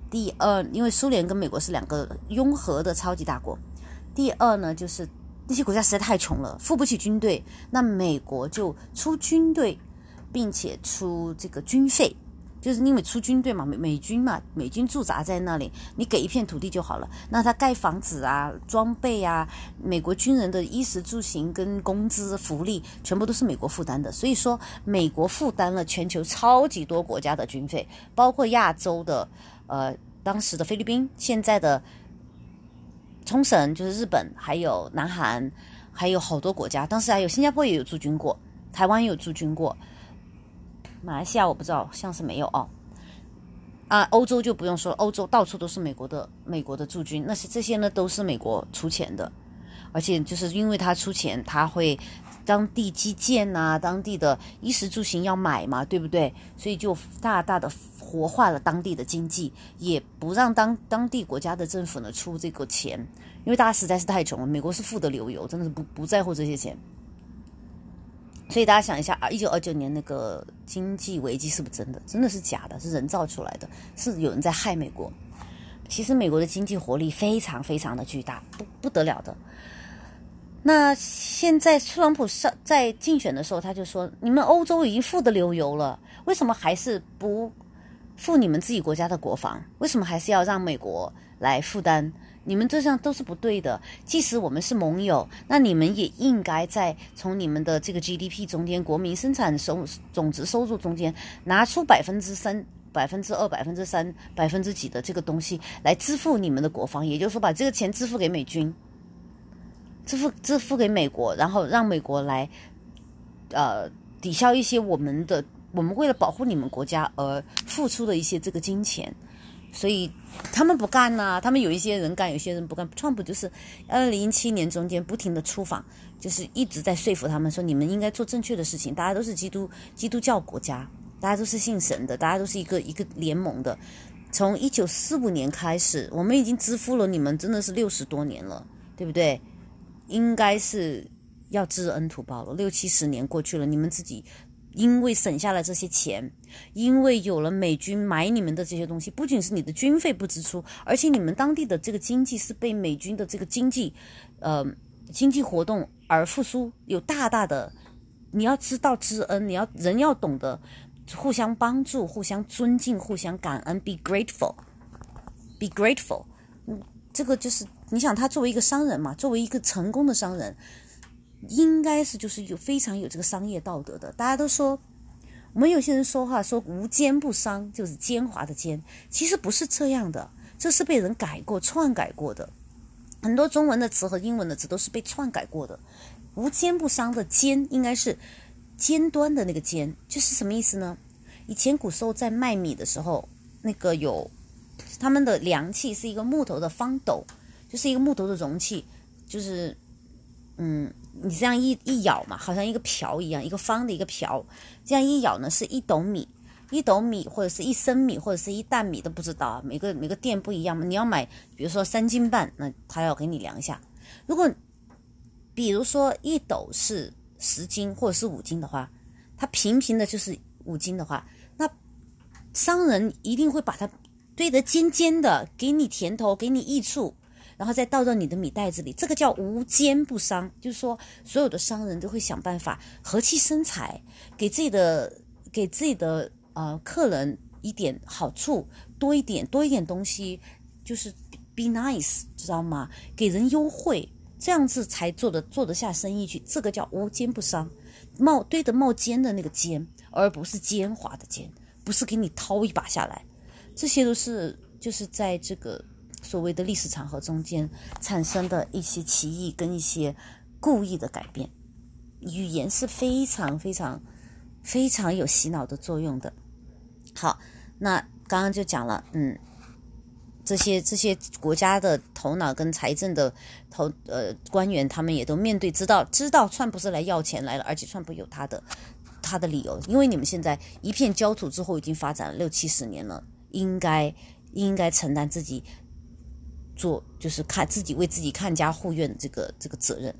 第二，因为苏联跟美国是两个拥核的超级大国；第二呢就是那些国家实在太穷了，付不起军队，那美国就出军队，并且出这个军费。就是因为出军队嘛，美美军嘛，美军驻扎在那里，你给一片土地就好了。那他盖房子啊、装备啊，美国军人的衣食住行跟工资福利，全部都是美国负担的。所以说，美国负担了全球超级多国家的军费，包括亚洲的，呃，当时的菲律宾，现在的冲绳就是日本，还有南韩，还有好多国家。当时还有新加坡也有驻军过，台湾也有驻军过。马来西亚我不知道，像是没有哦。啊，欧洲就不用说，欧洲到处都是美国的美国的驻军，那些这些呢都是美国出钱的，而且就是因为他出钱，他会当地基建呐，当地的衣食住行要买嘛，对不对？所以就大大的活化了当地的经济，也不让当当地国家的政府呢出这个钱，因为大家实在是太穷了，美国是富得流油，真的是不不在乎这些钱。所以大家想一下啊，一九二九年那个经济危机是不是真的？真的是假的，是人造出来的，是有人在害美国。其实美国的经济活力非常非常的巨大，不不得了的。那现在特朗普上在竞选的时候，他就说：“你们欧洲已经富得流油了，为什么还是不付你们自己国家的国防？为什么还是要让美国来负担？”你们这样都是不对的。即使我们是盟友，那你们也应该在从你们的这个 GDP 中间，国民生产收总值收入中间拿出百分之三、百分之二、百分之三、百分之几的这个东西来支付你们的国防。也就是说，把这个钱支付给美军，支付支付给美国，然后让美国来呃抵消一些我们的我们为了保护你们国家而付出的一些这个金钱。所以他们不干呐，他们有一些人干，有些人不干。川普就是二零一七年中间不停的出访，就是一直在说服他们说，你们应该做正确的事情。大家都是基督基督教国家，大家都是信神的，大家都是一个一个联盟的。从一九四五年开始，我们已经支付了你们真的是六十多年了，对不对？应该是要知恩图报了。六七十年过去了，你们自己。因为省下了这些钱，因为有了美军买你们的这些东西，不仅是你的军费不支出，而且你们当地的这个经济是被美军的这个经济，呃，经济活动而复苏，有大大的，你要知道知恩，你要人要懂得互相帮助、互相尊敬、互相感恩，be grateful，be grateful，嗯，这个就是你想他作为一个商人嘛，作为一个成功的商人。应该是就是有非常有这个商业道德的。大家都说，我们有些人说话说无奸不商，就是奸猾的奸，其实不是这样的，这是被人改过、篡改过的。很多中文的词和英文的词都是被篡改过的。无奸不商的奸应该是尖端的那个尖，就是什么意思呢？以前古时候在卖米的时候，那个有他们的量器是一个木头的方斗，就是一个木头的容器，就是嗯。你这样一一咬嘛，好像一个瓢一样，一个方的一个瓢，这样一咬呢，是一斗米，一斗米或者是一升米或者是一担米都不知道啊，每个每个店不一样嘛。你要买，比如说三斤半，那他要给你量一下。如果比如说一斗是十斤或者是五斤的话，它平平的就是五斤的话，那商人一定会把它堆得尖尖的，给你甜头，给你益处。然后再倒到你的米袋子里，这个叫无奸不商，就是说所有的商人都会想办法和气生财，给自己的给自己的呃客人一点好处，多一点多一点东西，就是 be nice，知道吗？给人优惠，这样子才做得做得下生意去，这个叫无奸不商，冒堆得冒尖的那个尖，而不是奸猾的奸，不是给你掏一把下来，这些都是就是在这个。所谓的历史场合中间产生的一些歧义跟一些故意的改变，语言是非常非常非常有洗脑的作用的。好，那刚刚就讲了，嗯，这些这些国家的头脑跟财政的头呃官员，他们也都面对知道知道川普是来要钱来了，而且川普有他的他的理由，因为你们现在一片焦土之后已经发展了六七十年了，应该应该承担自己。做就是看自己为自己看家护院的这个这个责任，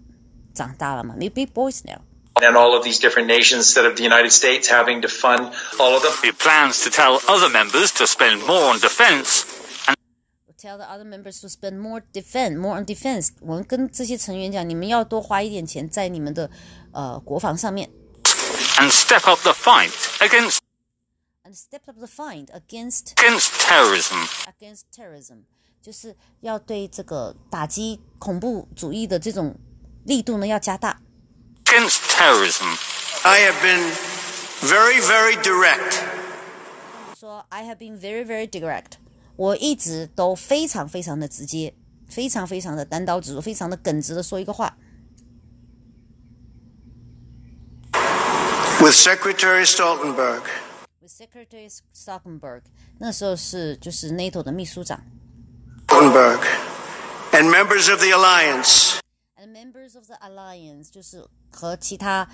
长大了嘛，Maybe big boys now. And all of these different nations instead of the United States having to fund all of them. He plans to tell other members to spend more on defense. And tell the other members to spend more defense, more on defense. 我们跟这些成员讲，你们要多花一点钱在你们的呃国防上面。And step up the fight against. And step up the fight against. Against terrorism. Against terrorism. 就是要对这个打击恐怖主义的这种力度呢要加大。Against terrorism, I have been very, very direct. 说 I have been very, very direct. 我一直都非常非常的直接，非常非常的单刀直入，非常的耿直的说一个话。With Secretary Stoltenberg. With Secretary Stoltenberg. 那时候是就是 NATO 的秘书长。Stoltenberg and members of the alliance. And members of the alliance 就是和其他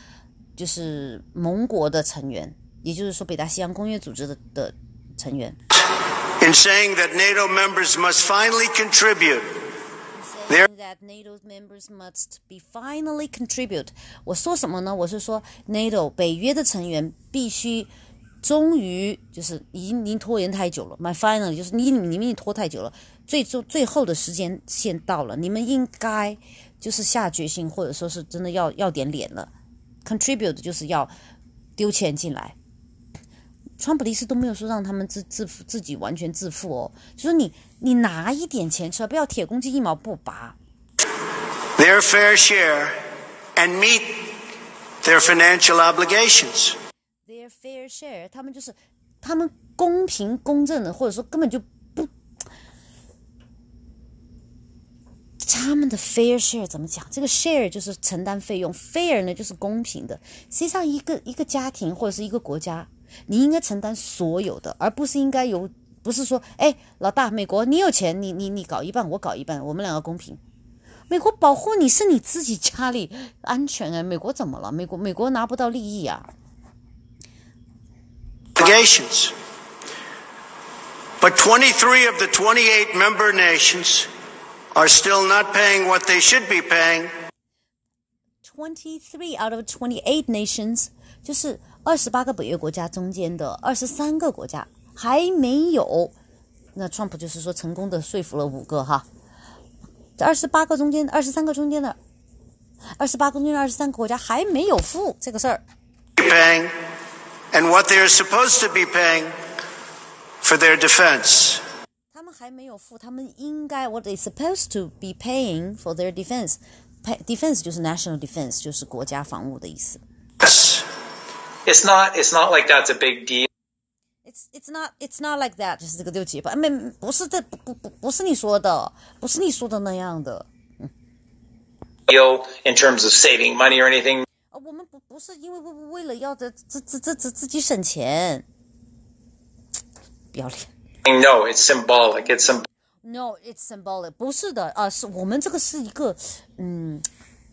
就是盟国的成员，也就是说北大西洋公约组织的的成员。In saying that NATO members must finally contribute. Saying that NATO members must be finally contribute。我说什么呢？我是说 NATO 北约的成员必须。 终于就是已经已经拖延太久了，my final 就是你你们已经拖太久了，最终最后的时间线到了，你们应该就是下决心，或者说是真的要要点脸了，contribute 就是要丢钱进来。川普的意思都没有说让他们自自自己完全自负哦，就说你你拿一点钱出来，不要铁公鸡一毛不拔。Their fair share and meet their financial obligations. Fair share，他们就是他们公平公正的，或者说根本就不，他们的 fair share 怎么讲？这个 share 就是承担费用，fair 呢就是公平的。实际上，一个一个家庭或者是一个国家，你应该承担所有的，而不是应该由不是说，哎，老大，美国你有钱，你你你搞一半，我搞一半，我们两个公平。美国保护你是你自己家里安全啊，美国怎么了？美国美国拿不到利益啊。Obligations. But 23 of the 28 member nations are still not paying what they should be paying. 23 out of 28 nations 就是二十八个北约国家中间的二十三个国家还没有，那 Trump 就是说成功的说服了五个哈，这二十八个中间二十三个中间的二十八个中间的二十三个国家还没有付这个事儿。Paying and what they are supposed to be paying for their defense. 他们还没有付，他们应该 what they supposed to be paying for their defense. defense 就是 national defense，就是国家防务的意思。It's not. It's not like that's a big deal. It's it's not it's not like that，就是这个六级吧？没不是这不不不不是你说的，不是你说的那样的。Deal in terms of saving money or anything. 我们 不不是因为为为了要这自自自自自己省钱，不要脸。No, it's symbolic. It's No, it's symbolic. 不是的啊，是我们这个是一个，嗯，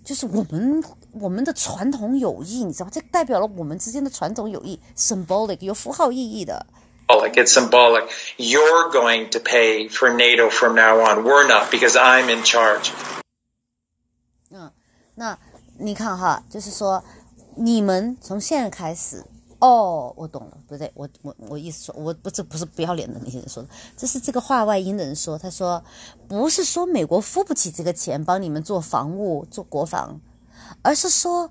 就是我们我们的传统友谊，你知道吗？这代表了我们之间的传统友谊，symbolic 有符号意义的。Like it's symbolic. You're going to pay for NATO from now on. We're not because I'm in charge. 嗯，那你看哈，就是说你们从现在开始，哦，我懂了，不对，我我我意思说，我不这不是不要脸的那些人说的，这是这个话外音的人说，他说不是说美国付不起这个钱帮你们做防务做国防，而是说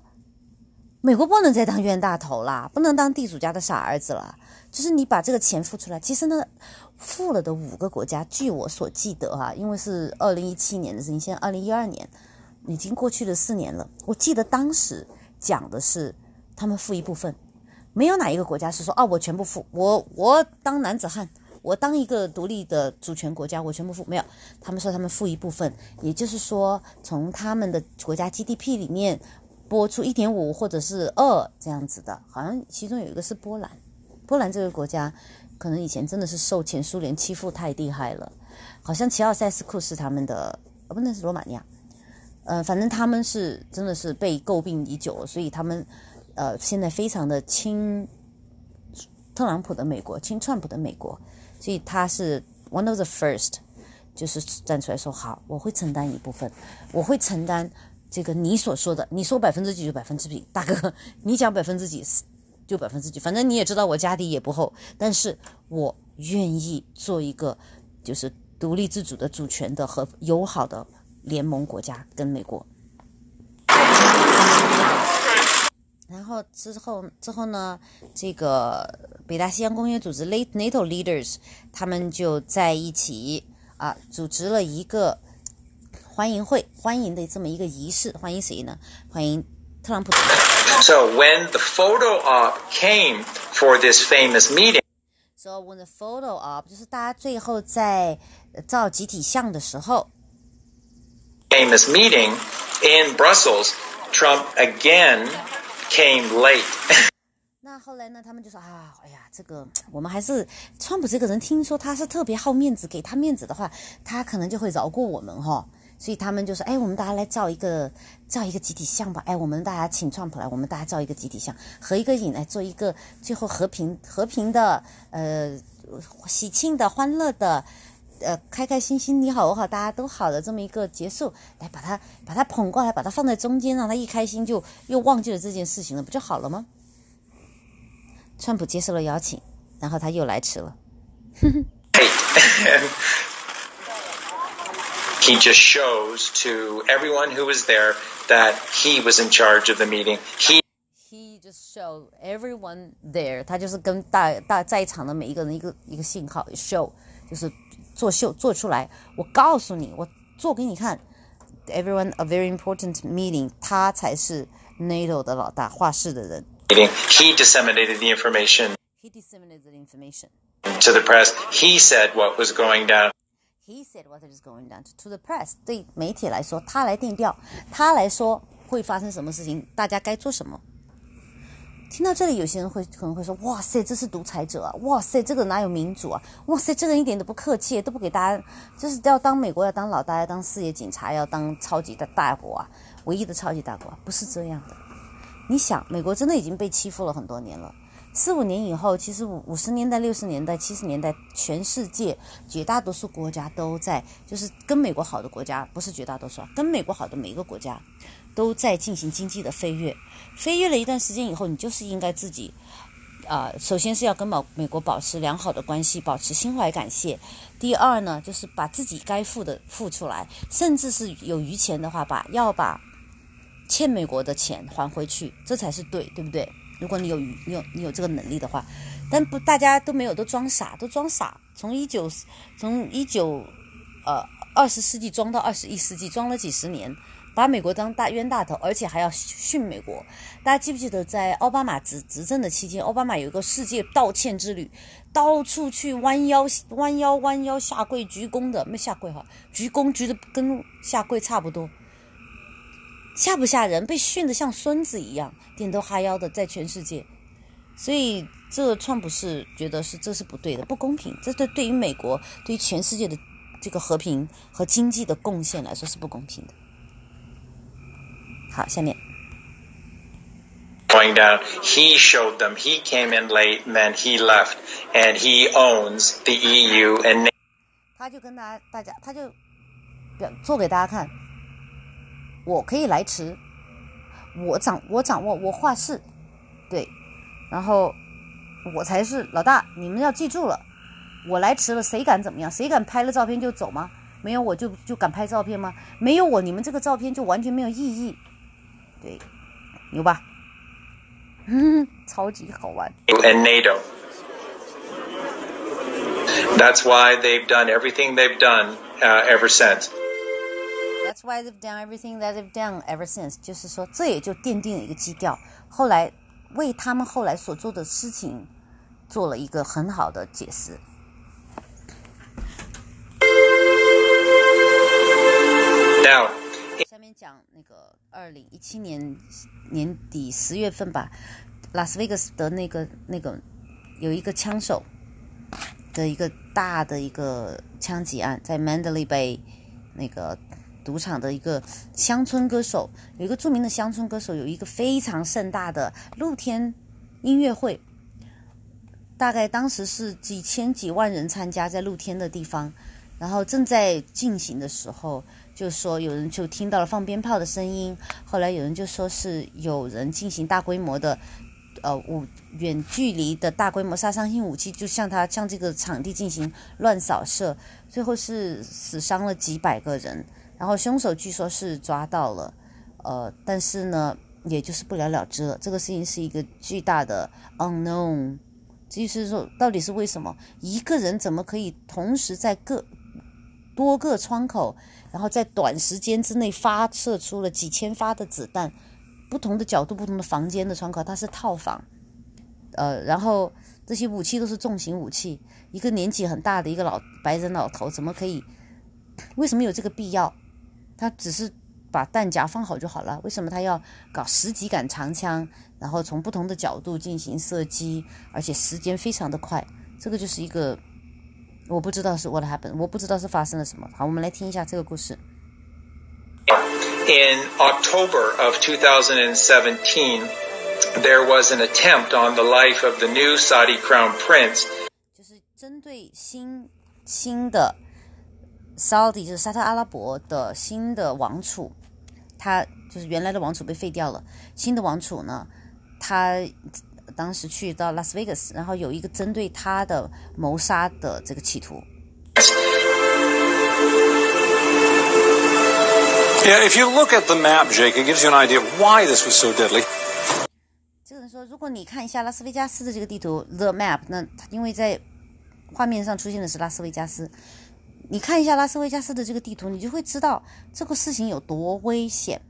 美国不能再当冤大头啦，不能当地主家的傻儿子了。就是你把这个钱付出来，其实呢，付了的五个国家，据我所记得哈、因为是二零一七年的事情，现在二零一二年，已经过去了四年了。我记得当时讲的是他们付一部分，没有哪一个国家是说啊我全部付，我我当男子汉，我当一个独立的主权国家，我全部付，没有，他们说他们付一部分，也就是说从他们的国家 GDP 里面拨出一点五或者是二这样子的，好像其中有一个是波兰。波兰这个国家，可能以前真的是受前苏联欺负太厉害了，好像齐奥塞斯库是他们的，呃，不，那是罗马尼亚，呃，反正他们是真的是被诟病已久，所以他们呃现在非常的亲特朗普的美国，亲川普的美国，所以他是 one of the first，就是站出来说好，我会承担一部分，我会承担这个你所说的，你说百分之几就百分之几，大哥，你讲百分之几就百分之几，反正你也知道我家底也不厚，但是我愿意做一个就是独立自主的主权的和友好的联盟国家跟美国。然后之后之后呢，这个北大西洋公约组织 NATO leaders 他们就在一起啊，组织了一个欢迎会，欢迎的这么一个仪式，欢迎谁呢？欢迎特朗普总统。So when the photo op came for this famous meeting, So when the photo op 就是大家最后在呃照集体像的时候，famous meeting in Brussels, Trump again came late. 那后来呢，他们就说啊，哎呀，这个我们还是川普这个人，听说他是特别好面子，给他面子的话，他可能就会饶过我们哈、所以他们就说，哎，我们大家来照一个照一个集体像吧，哎，我们大家请川普来，我们大家照一个集体像，合一个影来做一个最后和平和平的呃喜庆的欢乐的。呃，开开心心，你好我好，大家都好的这么一个结束，来把它把它捧过来，把它放在中间，让他一开心就又忘记了这件事情了，不就好了吗？川普接受了邀请，然后他又来迟了。He just shows to everyone who was there that he was in charge of the meeting. He He just show everyone there，他就是跟大大在场的每一个人一个一个信号，show 就是做秀做出来。我告诉你，我做给你看。Everyone a very important meeting，他才是 NATO 的老大，话事的人。 meeting, he disseminated the information He disseminated the information. to the press. He said what was going down. He said what is going down to the press。对媒体来说，他来定调，他来说会发生什么事情，大家该做什么。 听到这里，有些人会可能会说：“哇塞，这是独裁者啊！哇塞，这个哪有民主啊？哇塞，这个人一点都不客气，都不给大家，就是要当美国要当老大，要当事业警察，要当超级的大国啊，唯一的超级大国，不是这样的。你想，美国真的已经被欺负了很多年了。四五年以后，其实五五十年代、六十年代、七十年代，全世界绝大多数国家都在，就是跟美国好的国家，不是绝大多数，跟美国好的每一个国家都在进行经济的飞跃。飞跃了一段时间以后，你就是应该自己，啊、首先是要跟美美国保持良好的关系，保持心怀感谢。第二呢，就是把自己该付的付出来，甚至是有余钱的话，把要把欠美国的钱还回去，这才是对，对不对？如果你有余，你有你有这个能力的话，但不大家都没有，都装傻，都装傻。从一九从一九呃二十世纪装到二十一世纪，装了几十年，把美国当大冤大头，而且还要训美国。大家记不记得在奥巴马执执政的期间，奥巴马有一个世界道歉之旅，到处去弯腰弯腰弯腰下跪鞠躬的，没下跪哈，鞠躬鞠的跟下跪差不多。吓不吓人？被训得像孙子一样，点头哈腰的在全世界，所以这川普是觉得是这是不对的，不公平。这对对于美国，对于全世界的这个和平和经济的贡献来说是不公平的。好，下面。going down. He showed them. He came in late and then he left. And he owns the EU and 他就跟大家大家，他就表做给大家看，我可以来迟，我掌我掌握我话事，对，然后我才是老大，你们要记住了，我来迟了，谁敢怎么样？谁敢拍了照片就走吗？没有我就就敢拍照片吗？没有我，你们这个照片就完全没有意义，对，牛吧？嗯，超级好玩。and NATO. That's why they've done everything they've done uh, ever since. That's why they've done everything that they've done ever since。就是说，这也就奠定了一个基调。后来为他们后来所做的事情做了一个很好的解释。讲那个二零一七年年底十月份吧，拉斯维加斯的那个那个有一个枪手的一个大的一个枪击案，在 Mandalay Bay 那个赌场的一个乡村歌手，有一个著名的乡村歌手，有一个非常盛大的露天音乐会，大概当时是几千几万人参加，在露天的地方，然后正在进行的时候。就说有人就听到了放鞭炮的声音，后来有人就说是有人进行大规模的，呃武远距离的大规模杀伤性武器，就向他向这个场地进行乱扫射，最后是死伤了几百个人，然后凶手据说是抓到了，呃，但是呢，也就是不了了之了。这个事情是一个巨大的 unknown，就是说到底是为什么一个人怎么可以同时在各多个窗口，然后在短时间之内发射出了几千发的子弹，不同的角度、不同的房间的窗口，它是套房，呃，然后这些武器都是重型武器。一个年纪很大的一个老白人老头，怎么可以？为什么有这个必要？他只是把弹夹放好就好了，为什么他要搞十几杆长枪，然后从不同的角度进行射击，而且时间非常的快？这个就是一个。我不知道是 what happened，我不知道是发生了什么。好，我们来听一下这个故事。in October of 2017, there was an attempt on the life of the new Saudi crown prince 就是针对新新的 Saudi，就是沙特阿拉伯的新的王储，他就是原来的王储被废掉了，新的王储呢，他当时去到拉斯维加斯，然后有一个针对他的谋杀的这个企图。Yeah, if you look at the map, Jake, it gives you an idea why this was so deadly. 这个人说，如果你看一下拉斯维加斯的这个地图 The Map，那因为在画面上出现的是拉斯维加斯，你看一下拉斯维加斯的这个地图，你就会知道这个事情有多危险。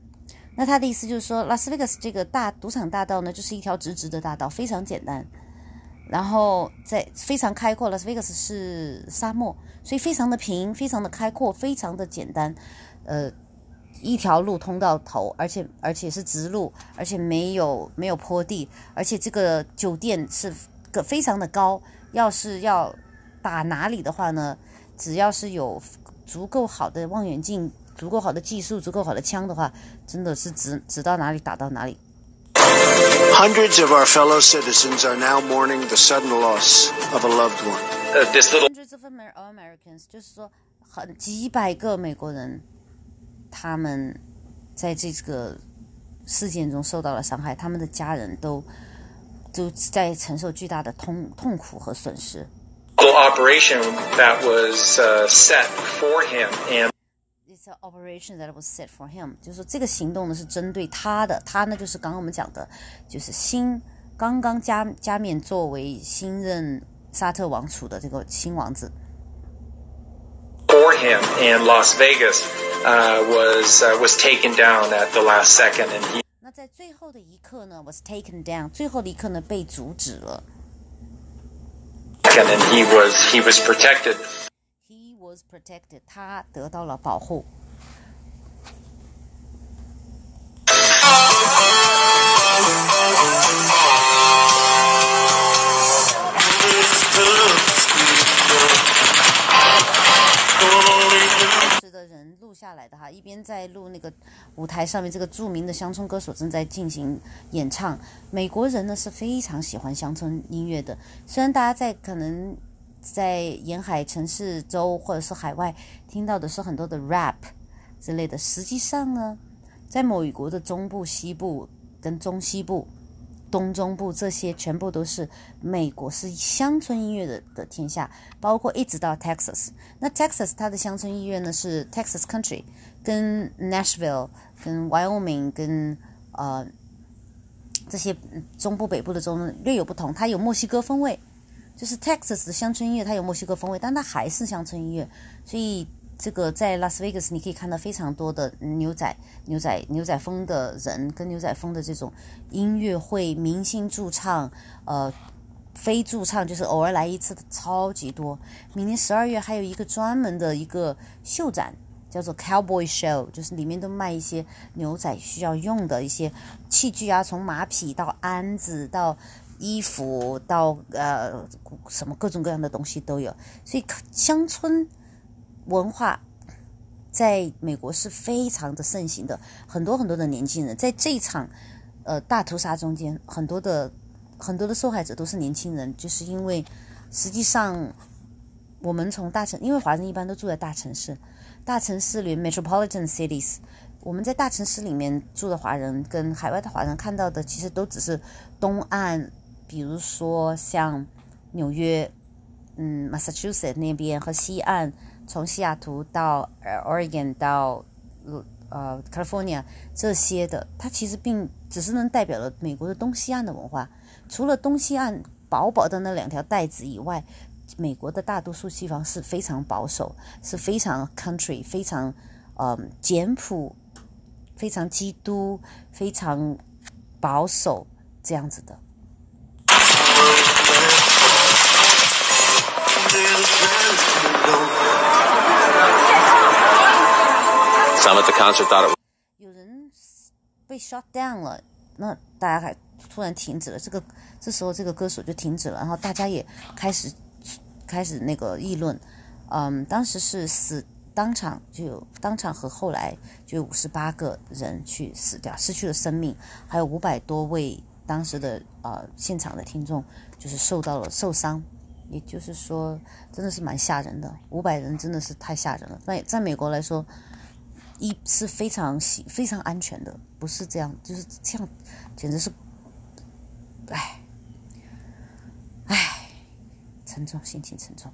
那他的意思就是说，拉斯维加斯这个大赌场大道呢，就是一条直直的大道，非常简单，然后在非常开阔。拉斯维加斯是沙漠，所以非常的平，非常的开阔，非常的简单，呃。一条路通到头，而且而且是直路，而且没有没有坡地，而且这个酒店是个非常的高。要是要打哪里的话呢，只要是有足够好的望远镜、足够好的技术、足够好的枪的话，真的是指指到哪里打到哪里。Hundreds of our fellow citizens are now mourning the sudden loss of a loved one. uh, this little Hundreds of Amer- Americans，就是说很几百个美国人，他们在这个事件中受到了伤害，他们的家人都都在承受巨大的痛痛苦和损失。operation that was uh, set for him and It's an operation that was set for him，就是说这个行动呢是针对他的，他呢就是刚刚我们讲的，就是新刚刚加加冕作为新任沙特王储的这个新王子。 for him and Las Vegas uh, was uh, was taken down at the last second and he 那在最后的一刻呢，was taken down，最后的一刻呢被阻止了。 and he was he was protected He Was protected，他得到了保护。当时的人录下来的哈，一边在录那个舞台上面这个著名的乡村歌手正在进行演唱。美国人呢是非常喜欢乡村音乐的，虽然大家在可能在沿海城市州或者是海外听到的是很多的 rap 之类的，实际上呢，在美国的中部、西部跟中西部。东中部这些全部都是美国是乡村音乐的的天下，包括一直到 Texas。那 Texas 它的乡村音乐呢是 Texas Country，跟 Nashville、跟 Wyoming、跟呃这些中部北部的州呢略有不同，它有墨西哥风味，就是 Texas 的乡村音乐它有墨西哥风味，但它还是乡村音乐，所以。这个在拉斯维加斯，你可以看到非常多的牛仔、牛仔、牛仔风的人，跟牛仔风的这种音乐会、明星驻唱，呃，非驻唱就是偶尔来一次的超级多。明年十二月还有一个专门的一个秀展，叫做 Cowboy Show，就是里面都卖一些牛仔需要用的一些器具啊，从马匹到鞍子到衣服到呃什么各种各样的东西都有，所以乡村。文化在美国是非常的盛行的，很多很多的年轻人在这场呃大屠杀中间，很多的很多的受害者都是年轻人，就是因为实际上我们从大城，因为华人一般都住在大城市，大城市里 metropolitan cities，我们在大城市里面住的华人跟海外的华人看到的其实都只是东岸，比如说像纽约，嗯，Massachusetts 那边和西岸。从西雅图到 Oregon 到呃 California 这些的，它其实并只是能代表了美国的东西岸的文化。除了东西岸薄薄的那两条带子以外，美国的大多数地方是非常保守，是非常 country，非常呃简朴，非常基督，非常保守这样子的。有人被 shut down 了，那大家还突然停止了。这个这时候这个歌手就停止了，然后大家也开始开始那个议论。嗯，当时是死当场就有当场和后来就有五十八个人去死掉，失去了生命，还有五百多位当时的呃现场的听众就是受到了受伤。也就是说，真的是蛮吓人的。五百人真的是太吓人了。在在美国来说。一是非常喜非常安全的，不是这样，就是这样，简直是，唉，唉，沉重，心情沉重。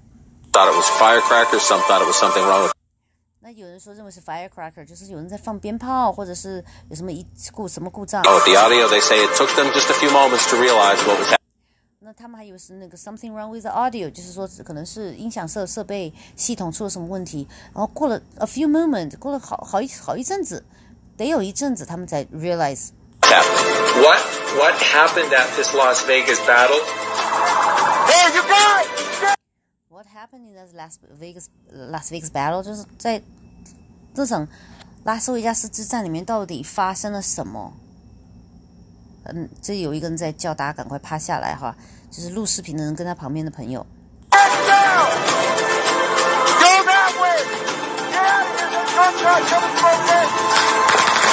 Thought it was firecrackers. Some thought it was something wrong with. 那有人说认为是 firecracker，就是有人在放鞭炮，或者是有什么一故什么故障。Oh, the audio. They say it took them just a few moments to realize what was happening. 那他们还以为是那个 something wrong with the audio，就是说可能是音响设设备系统出了什么问题。然后过了 a few moments，过了好好一好一阵子，得有一阵子他们才 realize。What what happened at this Las Vegas battle? Hey, you guys! What happened in this Las Vegas Las Vegas battle？就是在这场拉斯维加斯之战里面到底发生了什么？ 嗯，这有一个人在叫大家赶快趴下来哈。就是录视频的人跟他旁边的朋友。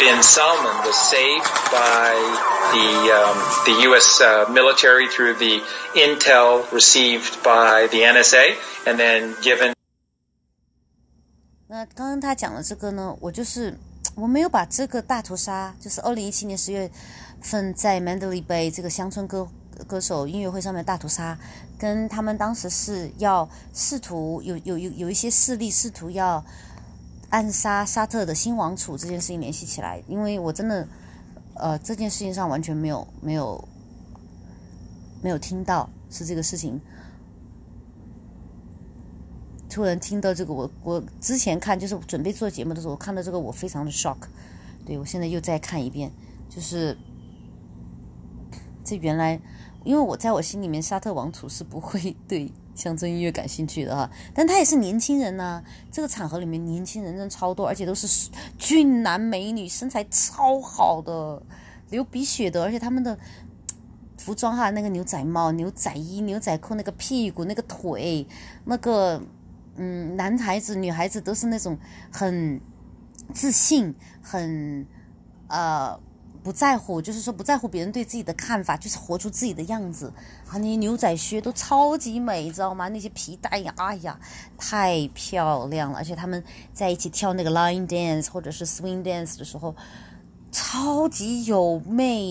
Bin Salman was saved by the um, the U.S. Uh, military through the intel received by the NSA, and then given. 那刚刚他讲的这个呢，我就是我没有把这个大屠杀，就是二零一七年十月份在 Mandalay Bay 这个乡村歌歌手音乐会上面大屠杀，跟他们当时是要试图有有有有一些势力试图要暗杀沙特的新王储这件事情联系起来，因为我真的呃这件事情上完全没有没有没有听到是这个事情，突然听到这个，我我之前看就是准备做节目的时候，我看到这个我非常的 shock，对我现在又再看一遍，就是原来。因为我在我心里面，沙特王储是不会 对乡村音乐感兴趣的哈，但他也是年轻人呐。这个场合里面年轻人真超多，而且都是俊男美女，身材超好的，流鼻血的，而且他们的服装哈，那个牛仔帽、牛仔衣、牛仔裤，那个屁股、那个腿，那个嗯，男孩子、女孩子都是那种很自信、很呃。不在乎，就是说不在乎别人对自己的看法，就是活出自己的样子。啊，那些牛仔靴都超级美，知道吗？那些皮带呀，哎呀，太漂亮了。而且他们在一起跳那个 line dance 或者是 swing dance 的时候，超级有魅